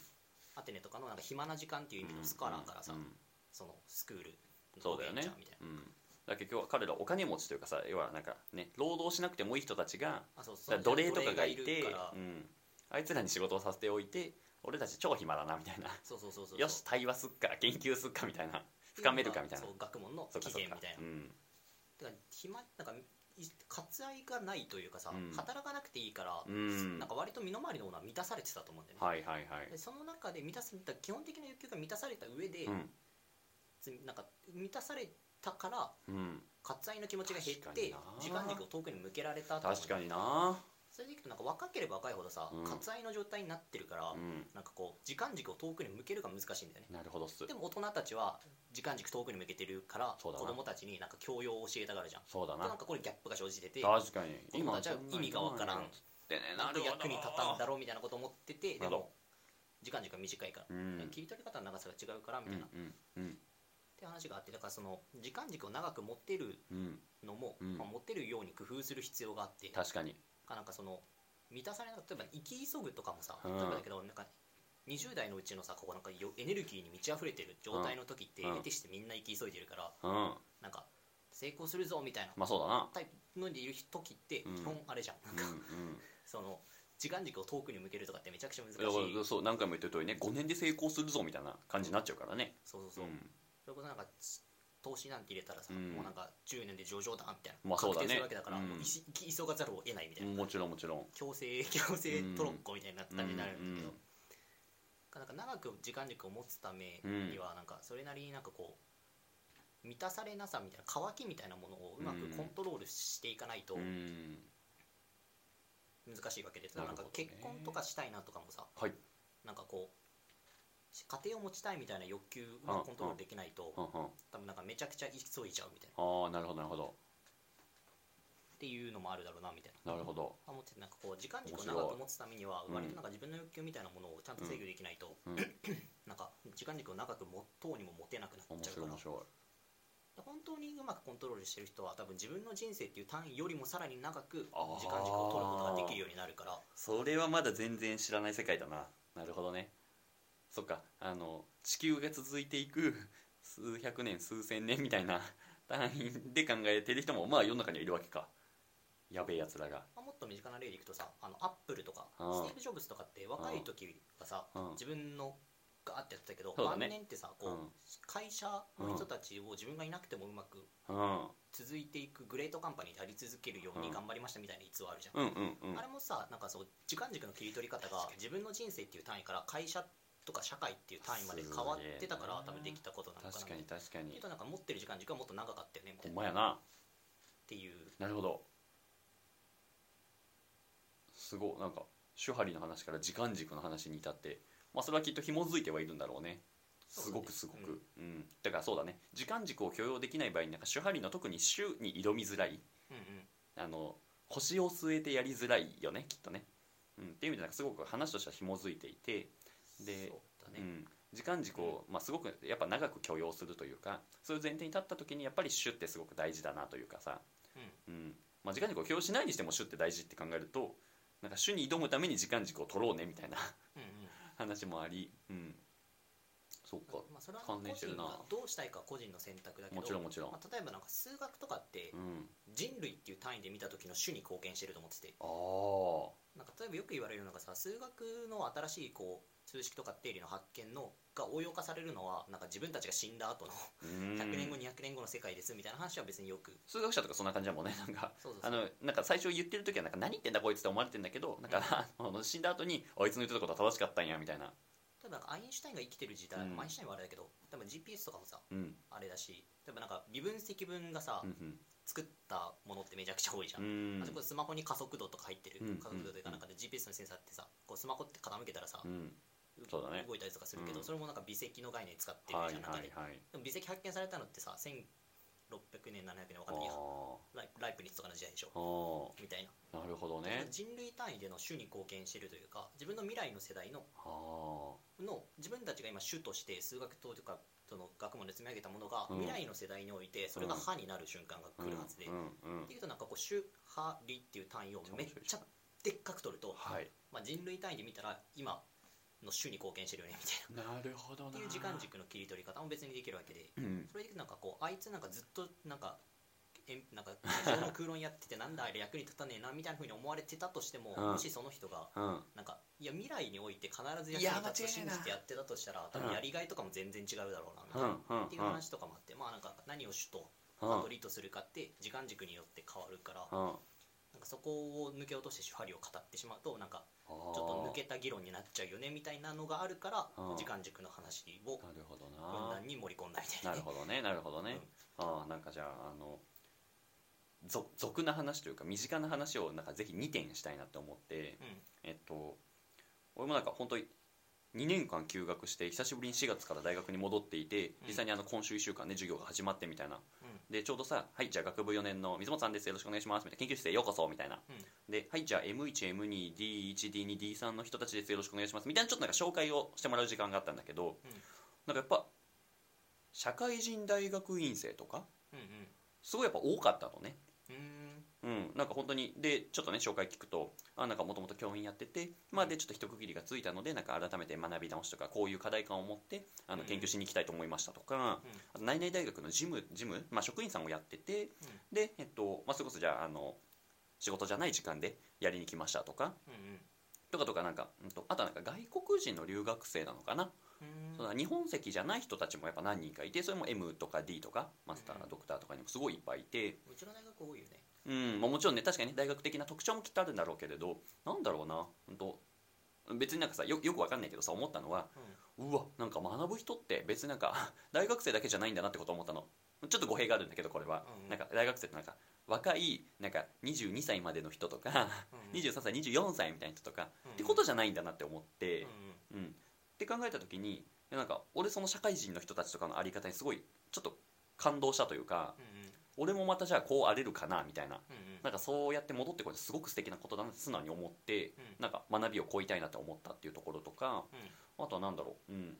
アテネとかのなんか暇な時間っていう意味のスカラーからさ、うんそのスクールそうだよね。うん。だけど今日は彼らお金持ちというかさ要はなんかね労働しなくてもいい人たちが奴隷とかがいてうん、あいつらに仕事をさせておいて俺たち超暇だなみたいな。そうそうそうそうよし対話すっか研究すっかみたいな。深めるかみたいな。そう学問の起源みたいな。うん。だから暇なんかい割愛がないというかさ、うん。働かなくていいから、うん。なんか割と身の回りのものは満たされてたと思うんだよね、はいはいはい。でその中で満たされた基本的な欲求が満たされた上で、うん。つなんか満たされたからうん。割愛の気持ちが減って時間軸を遠くに向けられた確かにな。それでいくとなんか若ければ若いほどさ、うん。割愛の状態になってるから、うん。なんかこう時間軸を遠くに向けるが難しいんだよね。なるほどでも大人たちは時間軸遠くに向けてるから子供たちになんか教養を教えたがるじゃん。そうだな。でなんかこれギャップが生じてて確かに。子供たちは意味がわからん。ってねなんで役に立たんだろうみたいなこと思っててでも時間軸が短いから、うん。切り取り方の長さが違うからみたいな、っうんうんて話があってだからその時間軸を長く持ってるうん。のも、うん。まあ、持てるように工夫する必要があって確かに。なんかその満たされな例えば生き急ぐとかもさ、うん。例えばだけどなんか20代のうちのさここなんかよエネルギーに満ち溢れてる状態の時って、うん。得てしてみんな生き急いでるからうん。なんか成功するぞみたいなまあそうだな。タイプのでいる時ってうん。基本あれじゃん、うんなんかうん <laughs> その時間軸を遠くに向けるとかってめちゃくちゃ難しい。そう何回も言ってる通りね5年で成功するぞみたいな感じになっちゃうからね。そうそうそう、うんそれこそなんか投資なんて入れたらさ、うん。もうなんか10年で上場だみたいな、まあそうだね。確定するわけだから、うん。もう急がざるを得ないみたいな、もちろんもちろん。強制強制トロッコみたいになった感じになるんだけど、うんなんか長く時間軸を持つためにはなんかそれなりになんかこう満たされなさみたいな渇きみたいなものをうまくコントロールしていかないとうん。難しいわけで、なんなるほどね。か結婚とかしたいなとかもさはい。なんかこう家庭を持ちたいみたいな欲求をコントロールできないとうんうん多分なんかめちゃくちゃ急いじゃうみたいな。ああなるほどなるほど。っていうのもあるだろうなみたいな。なるほど。思ってなんかこう時間軸を長く持つためにはうん割となんか自分の欲求みたいなものをちゃんと制御できないと、うん。なんか時間軸を長く持とうにも持てなくなっ面ちゃうから。本当にうまくコントロールしてる人は多分自分の人生っていう単位よりもさらに長く時間軸を取ることができるようになるから。それはまだ全然知らない世界だな。なるほどねそっかあの地球が続いていく数百年数千年みたいな <laughs> 単位で考えてる人もまあ世の中にはいるわけか。やべえやつらが。まあもっと身近な例でいくとさあのアップルとかうん。スティーブ・ジョブズとかって若い時はさうん。自分のガーってやってたけどそうだね。晩年ってさこう、うん。会社の人たちを自分がいなくてもうまくうん。続いていくグレートカンパニーであり続けるようにうん。頑張りましたみたいな逸話あるじゃん、うんうんうん。あれもさなんかそう時間軸の切り取り方が自分の人生っていう単位から会社とか社会っていう単位まで変わってたから多分できたことなのかな。確かに確かに。けどなんか持ってる時間軸はもっと長かったよねみたほいな。っんまやなていう。なるほど。すごい。なんか手張りの話から時間軸の話に至ってまあそれはきっと紐づいてはいるんだろうね。すごくすごく。うん、だからそうだね。時間軸を許容できない場合になんか手張りの特に週に挑みづらい。うんうん。あの腰を据えてやりづらいよねきっとね、うん、っていう意味でなんかすごく話としては紐づいていてでね、うん、時間軸を、まあ、すごくやっぱ長く許容するというかそういう前提に立った時にやっぱり主ってすごく大事だなというかさ、うん。まあ、時間軸を許容しないにしても主って大事って考えるとなんか主に挑むために時間軸を取ろうねみたいなうんうん。<laughs> 話もあり、うん、そうか。まあ、それは関連してるな。どうしたいか個人の選択だけどもちろんもちろん。まあ、例えばなんか数学とかってうん。人類っていう単位で見た時の種に貢献してると思ってて。ああなんか例えばよく言われるのがさ数学の新しいこう数式とか定理の発見のが応用化されるのはなんか自分たちが死んだ後のうん。100年後200年後の世界ですみたいな話は別によく。数学者とかそんな感じだもんねなんか。最初言ってる時はなんか何言ってんだこいつって思われてんだけどなんか、あの死んだ後にあいつの言ってたことは正しかったんやみたいなばなんかアインシュタインが生きてる時代、うん。アインシュタインはあれだけど多分 GPS とかもさうん。あれだし例えばなんか微分積分がさ、うん作ったものってめちゃくちゃ多いじゃ、うん。んあそこでスマホに加速度とか入ってる、うん加速度というかなんかで GPS のセンサーってさこうスマホって傾けたらさ、うん。そうだね。動いたりとかするけど、うん。それもなんか微積の概念使ってるはいじゃん、中ではいはい。で。も微積発見されたのってさ1600年700年わかんないやあライライプニッツとかの時代でしょ。みたいな。ーなるほどね。人類単位での種に貢献してるというか自分の未来の世代のあの自分たちが今種として数学とかその学問で積み上げたものが、うん。未来の世代においてそれが歯になる瞬間があ来るはずで、っていうとなんかこう種歯理っていう単位をめっちゃでっかく取ると、はい。まあ、人類単位で見たら今の種に貢献してるよねみたいな。なるほどな。っていう時間軸の切り取り方も別にできるわけで。うん。それでなんかこうあいつなんかずっとなんかえんなんかの空論やっててなんだあれ役に立たねえなみたいなふうに思われてたとしても、うん。もしその人がうん。なんかいや未来において必ず役に立つと信じてやってたとしたら多うん分やりがいとかも全然違うだろうなみたいうんな、うん。っていう話とかもあってまあなんか何を主とうん。パトリとするかって時間軸によって変わるから、うんなんかそこを抜け落として主張りを語ってしまうとなんかちちょっと抜けた議論になっちゃうよねみたいなのがあるからうん。時間軸の話をなるほどふんな。だんに盛り込んだみたいななるほどねなるほどね、ああなんかじゃああのぞ俗な話というか身近な話をなんかぜひ2点したいなって思ってうん。えっと俺もなんか本当に2年間休学して久しぶりに4月から大学に戻っていてうん。実際にあの今週1週間で授業が始まってみたいな。うん。でちょうどさ「はいじゃあ学部4年の水本さんです。よろしくお願いします」みたいな「研究室へようこそ」みたいな。うん。で「はいじゃあ M1M2D1D2D3 の人たちです。よろしくお願いします」みたいなちょっとなんか紹介をしてもらう時間があったんだけど、うん。なんかやっぱ社会人大学院生とかうんすごいやっぱ多かったのねうん。うんうんなんか本当にでちょっとね紹介聞くとあなんかもともと教員やっててまあでちょっと一区切りがついたのでなんか改めて学び直しとかこういう課題感を持ってあのうん。研究しに行きたいと思いましたとか、あと内々大学の事務事務、まあ、職員さんをやっててでえっと、まあ、それこそじゃああの仕事じゃない時間でやりに来ましたとかうんうん。とかとかなんか、うんと、あとはなんか外国人の留学生なのかな、うん。そうだ日本籍じゃない人たちもやっぱ何人かいてそれも M とか D とかマスター、うん。ドクターとかにもすごいいっぱいいて、うちの大学多いよねうんまあ、もちろんね確かにね大学的な特徴もきっとあるんだろうけれどなんだろうな、うん、と。別になんかさよよくわかんないけどさ思ったのはうわなんか学ぶ人って別になんか <laughs> 大学生だけじゃないんだなってことを思ったの。ちょっと語弊があるんだけどこれは、うんなんか大学生ってなんか若いなんか22歳までの人とか、うん <laughs> 23歳24歳みたいな人とか、うんってことじゃないんだなって思ってうん、うん。って考えた時になんか俺その社会人の人たちとかのあり方にすごいちょっと感動したというかうんうん俺もまたじゃあこうあれるかなみたいな。うんうん。なんかそうやって戻ってこれすごく素敵なことだなって素直に思って、うん。なんか学びを超えたいなって思ったっていうところとかあとは何だろううん。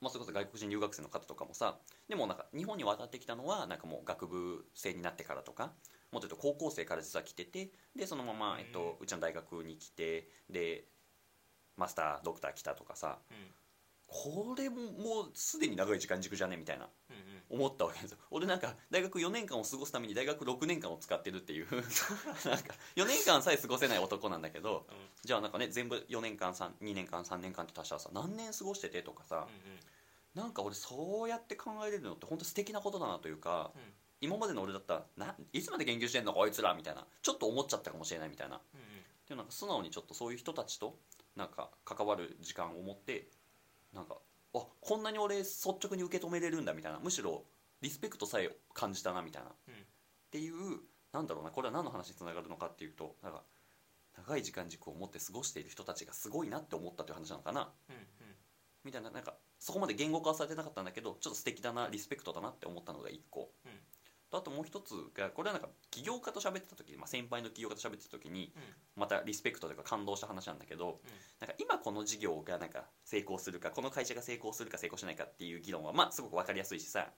まあそれこそ外国人留学生の方とかもさでもなんか日本に渡ってきたのはなんかもう学部生になってからとかもっと言うと高校生から実は来ててでそのまま、えっと、うちの大学に来てでマスタードクター来たとかさうんこれももうすでに長い時間軸じゃね？みたいな。うんうん。思ったわけですよ。俺なんか大学4年間を過ごすために大学6年間を使ってるっていう。<laughs> なんか4年間さえ過ごせない男なんだけどうん。じゃあなんかね全部4年間3 2年間3年間って足したらさ何年過ごしててとかさなんか俺そうやって考えれるのって本当素敵なことだなというかうん。うん今までの俺だったらないつまで研究してんのこいつらみたいな。ちょっと思っちゃったかもしれないみたいな。うんうん。でもなんか素直にちょっとそういう人たちとなんか関わる時間を持ってなんかあこんなに俺率直に受け止めれるんだみたいな。むしろリスペクトさえ感じたなみたいな、うん。っていうなんだろうな。これは何の話につながるのかっていうとなんか長い時間軸を持って過ごしている人たちがすごいなって思ったという話なのかな。うんうん。みたいな。なんかそこまで言語化はされてなかったんだけどちょっと素敵だなリスペクトだなって思ったのが一個、うんとあともう一つがこれはなんか起業家と喋ってた時、まあ、先輩の起業家と喋ってた時にうん。またリスペクトというか感動した話なんだけど、なんか今この事業がなんか成功するかこの会社が成功するか成功しないかっていう議論はまあすごく分かりやすいしさ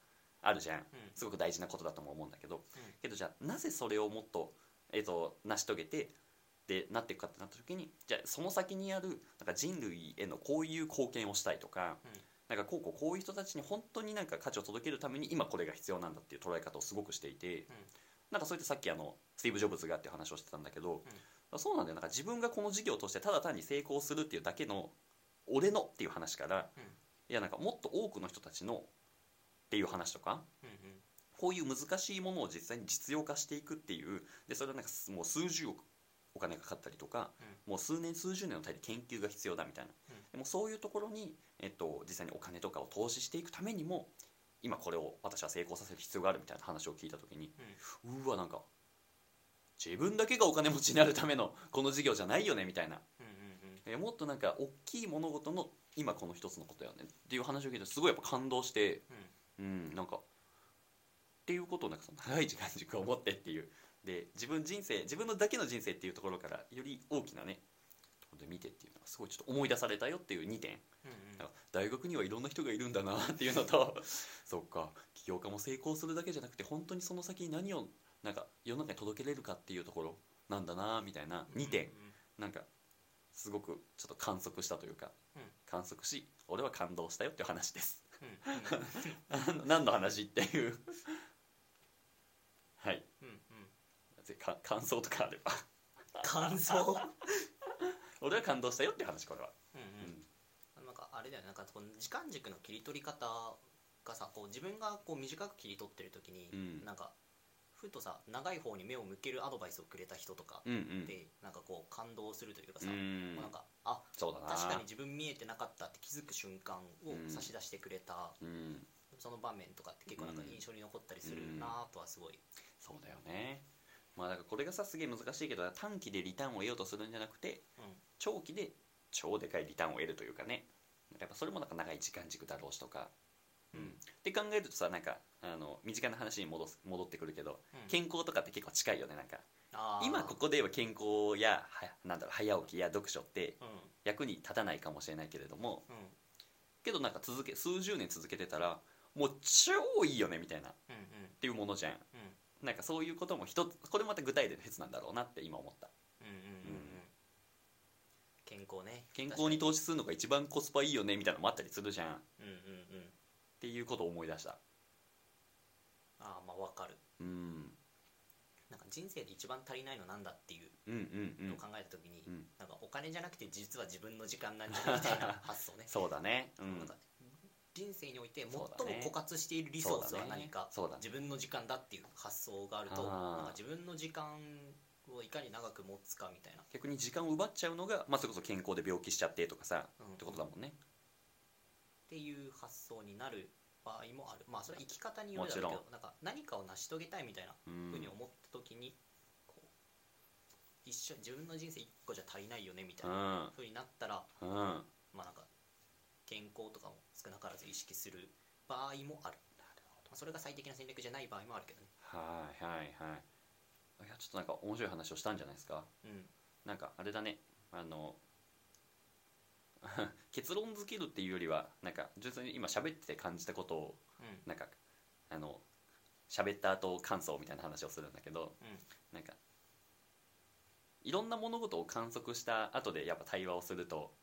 あるじゃん。うん。すごく大事なことだとも思うんだけどうん。けどじゃあなぜそれをもっと,、えー、と成し遂げてでなっていくかってなった時にじゃあその先にあるなんか人類へのこういう貢献をしたいとか、なんかこうこうこういう人たちに本当になんか価値を届けるために今これが必要なんだっていう捉え方をすごくしていて、なんかそういったさっきあのスティーブ・ジョブズがっていう話をしてたんだけど、そうなんだよ。なんか自分がこの事業としてただ単に成功するっていうだけの俺のっていう話から、うん。いやなんかもっと多くの人たちのっていう話とかうんうん。こういう難しいものを実際に実用化していくっていうでそれはなんかすもう数十億お金がかかったりとか、もう数年数十年の単位で研究が必要だみたいな、うん。でもそういうところに、えっと、実際にお金とかを投資していくためにも今これを私は成功させる必要があるみたいな話を聞いた時に、うわなんか自分だけがお金持ちになるためのこの事業じゃないよねみたいな。うんうんうん。えもっとなんか大きい物事の今この一つのことよねっていう話を聞いてすごいやっぱ感動してうんなんかっていうことをなんかその長い時間軸を持ってっていうで自分人生自分のだけの人生っていうところからより大きなねところで見てっていうのがすごいちょっと思い出されたよっていう2点。うんうん。大学にはいろんな人がいるんだなっていうのと <laughs> そっか。起業家も成功するだけじゃなくて本当にその先に何をなんか世の中に届けれるかっていうところなんだなみたいな2点うんなんかすごくちょっと観測したというか、うん。観測し俺は感動したよっていう話です。うんうん。<laughs> 何の話っていうはいうんうんぜか感想とかあれば。感想？<laughs> 俺は感動したよって話これは、うんううん。なんかあれだよね。なんかこの時間軸の切り取り方がさこう自分がこう短く切り取ってる時に、うん。なんかふとさ長い方に目を向けるアドバイスをくれた人とかうんうん。で、なんかこう感動するというかうさ、ん。なんかあそうだな。確かに自分見えてなかったって気づく瞬間をうん。差し出してくれた、うん。その場面とかって結構なんか印象に残ったりするなとはすごい、そうだよねまあだからこれがさすげえ難しいけど短期でリターンを得ようとするんじゃなくてうん。長期で超でかいリターンを得るというかね。やっぱそれもなんか長い時間軸だろうしとか、うん、って考えるとさなんかあの身近な話に戻す戻ってくるけどうん。健康とかって結構近いよねなんか。今ここでは健康やはなんだろう早起きや読書ってうん。役に立たないかもしれないけれどもうん。けどなんか続け数十年続けてたらもう超いいよねみたいな。っうんうん。ていうものじゃん。うんなんかそういうことも一つこれまた具体例なんだろうなって今思った。うんうんうんうん。健康ね。健康に投資するのが一番コスパいいよねみたいなのもあったりするじゃん。っうんうんうん。ていうことを思い出した。ああまあわかる。うん。なんか人生で一番足りないのなんだっていう。うんうんうん。のを考えた時に、うん。なんかお金じゃなくて実は自分の時間なんじゃないみたいな発想ね。<laughs> そうだね。うん。なんか人生において最も枯渇しているリソースは何か、そうだね。自分の時間だっていう発想があるとなんか自分の時間をいかに長く持つかみたいな、逆に時間を奪っちゃうのが、まあ、それこそ健康で病気しちゃってとかさ、うん。ってことだもんね。っていう発想になる場合もある。まあそれは生き方によるだろうけもどなんか何かを成し遂げたいみたいなうん。ふうに思った時に一緒自分の人生一個じゃ足りないよねみたいなふうになったらうんうん。まあなんか健康とかも少なからず意識する場合もある。まあそれが最適な戦略じゃない場合もあるけどね。はいはいはい。いやちょっとなんか面白い話をしたんじゃないですか。うん。なんかあれだね。あの <laughs> 結論付けるっていうよりはなんか純粋に今喋ってて感じたことをうん。なんかあの喋った後感想みたいな話をするんだけどうん。なんかいろんな物事を観測した後でやっぱ対話をすると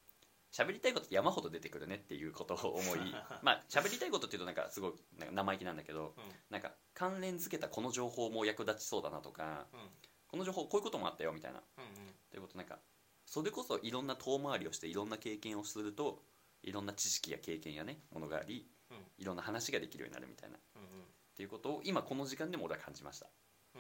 喋りたいこと山ほど出てくるねっていうことを思い <laughs> まあ喋りたいことっていうとなんかすごいなんか生意気なんだけどうん。なんか関連付けたこの情報も役立ちそうだなとかうん。この情報こういうこともあったよみたいな。うんうん。ということなんかそれこそいろんな遠回りをしていろんな経験をするといろんな知識や経験やねものがありうん。いろんな話ができるようになるみたいな。っうん。ていうことを今この時間でも俺は感じました。うん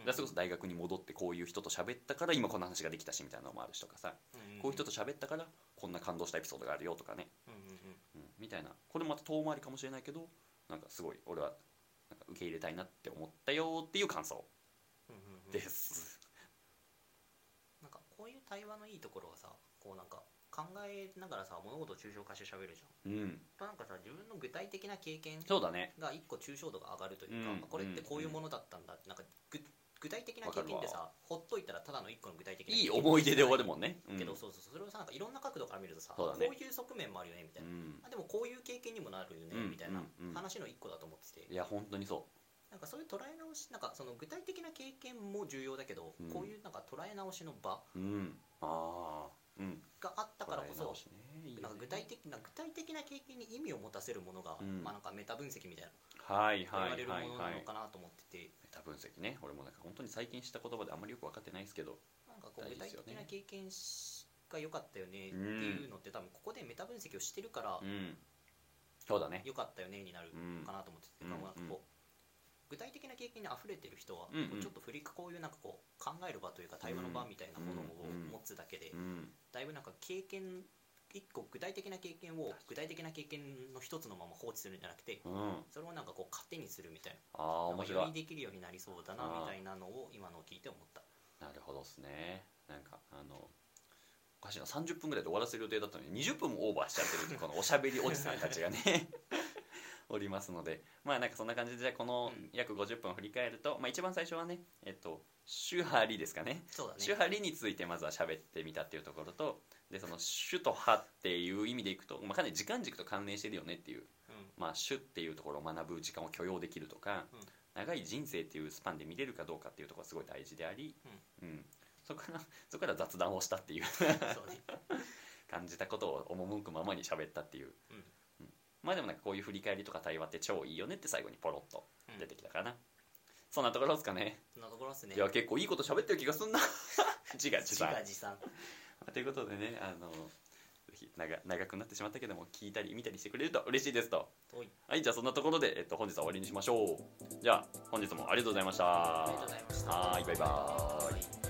だそれこそ大学に戻ってこういう人と喋ったから今こんな話ができたしみたいなのもあるしとかさ。うん。こういう人と喋ったからこんな感動したエピソードがあるよとかね、うんうんうん。うん、みたいな。これまた遠回りかもしれないけどなんかすごい俺はなんか受け入れたいなって思ったよっていう感想。うんうんうん。です、なんかこういう対話のいいところはさこうなんか考えながらさ物事を抽象化して喋るじゃん。うん、なんかさ自分の具体的な経験そうだね。が一個抽象度が上がるというか、うん。これってこういうものだったんだってなんかぐ具体的な経験ってさほっといたらただの一個の具体的ないい思い出で終わるもんね、うん、けど、そうそうそう。それをさなんかいろんな角度から見るとさ、そうだね。こういう側面もあるよねみたいな、うん。あでもこういう経験にもなるよね、うんみたいな話の一個だと思ってて、いや本当にそなんかそういう捉え直しなんかその具体的な経験も重要だけど、うん。こういうなんか捉え直しの場ううん。ああうん。があったからこそね。ね。なんか具体的な具体的な経験に意味を持たせるものが、うん。まあなんかメタ分析みたいなはい言わはいれるものないのかなと思ってて、メタ分析ね。俺もなんか本当に最近知った言葉であんまりよく分かってないですけど。なんかこう具体的な経験しが良かったよねっていうのって多分ここでメタ分析をしてるからうん。そうだね。良かったよねになるうん。かなと思ってて、うんなんかこう具体的な経験に溢れてる人は、ちょっと振りこういうなんかこう考える場というか対話の場みたいなものをうん持つだけで、うん。だいぶなんか経験一個具体的な経験を具体的な経験の一つのまま放置するんじゃなくてうん。それをなんかこう糧にするみたいああな面白い。よりできるようになりそうだなみたいなのを今のを聞いて思った。なるほどですね。なんかあのおかしいな。30分ぐらいで終わらせる予定だったのに20分もオーバーしちゃってるこのおしゃべりおじさんたちがね。<laughs> おりますので。まあなんかそんな感じでじゃあこのうん。約50分を振り返ると、まあ、一番最初はねえっと手張りですかね。そうだね。手張りについてまずは喋ってみたっていうところとでその手と歯っていう意味でいくと、まあ、かなり時間軸と関連してるよねっていう、うん。まあ、手っていうところを学ぶ時間を許容できるとか、うん。長い人生っていうスパンで見れるかどうかっていうところがすごい大事であり、うん。そこから <laughs> そこから雑談をしたっていう <laughs> 感じたことを赴くままに喋ったっていう、うん。うん。まあでもなんかこういう振り返りとか対話って超いいよねって最後にポロッと出てきたかな、そんなところですかね。そんなところですね。いや結構いいこと喋ってる気がすんな。<laughs> 自画自自賛画自賛ということでねあのぜひ長長くなってしまったけども聞いたり見たりしてくれると嬉しいですと。はいじゃあそんなところで、えっと、本日は終わりにしましょう。じゃあ本日もありがとうございました。ありがとうございました。はーいバイバーイ。イ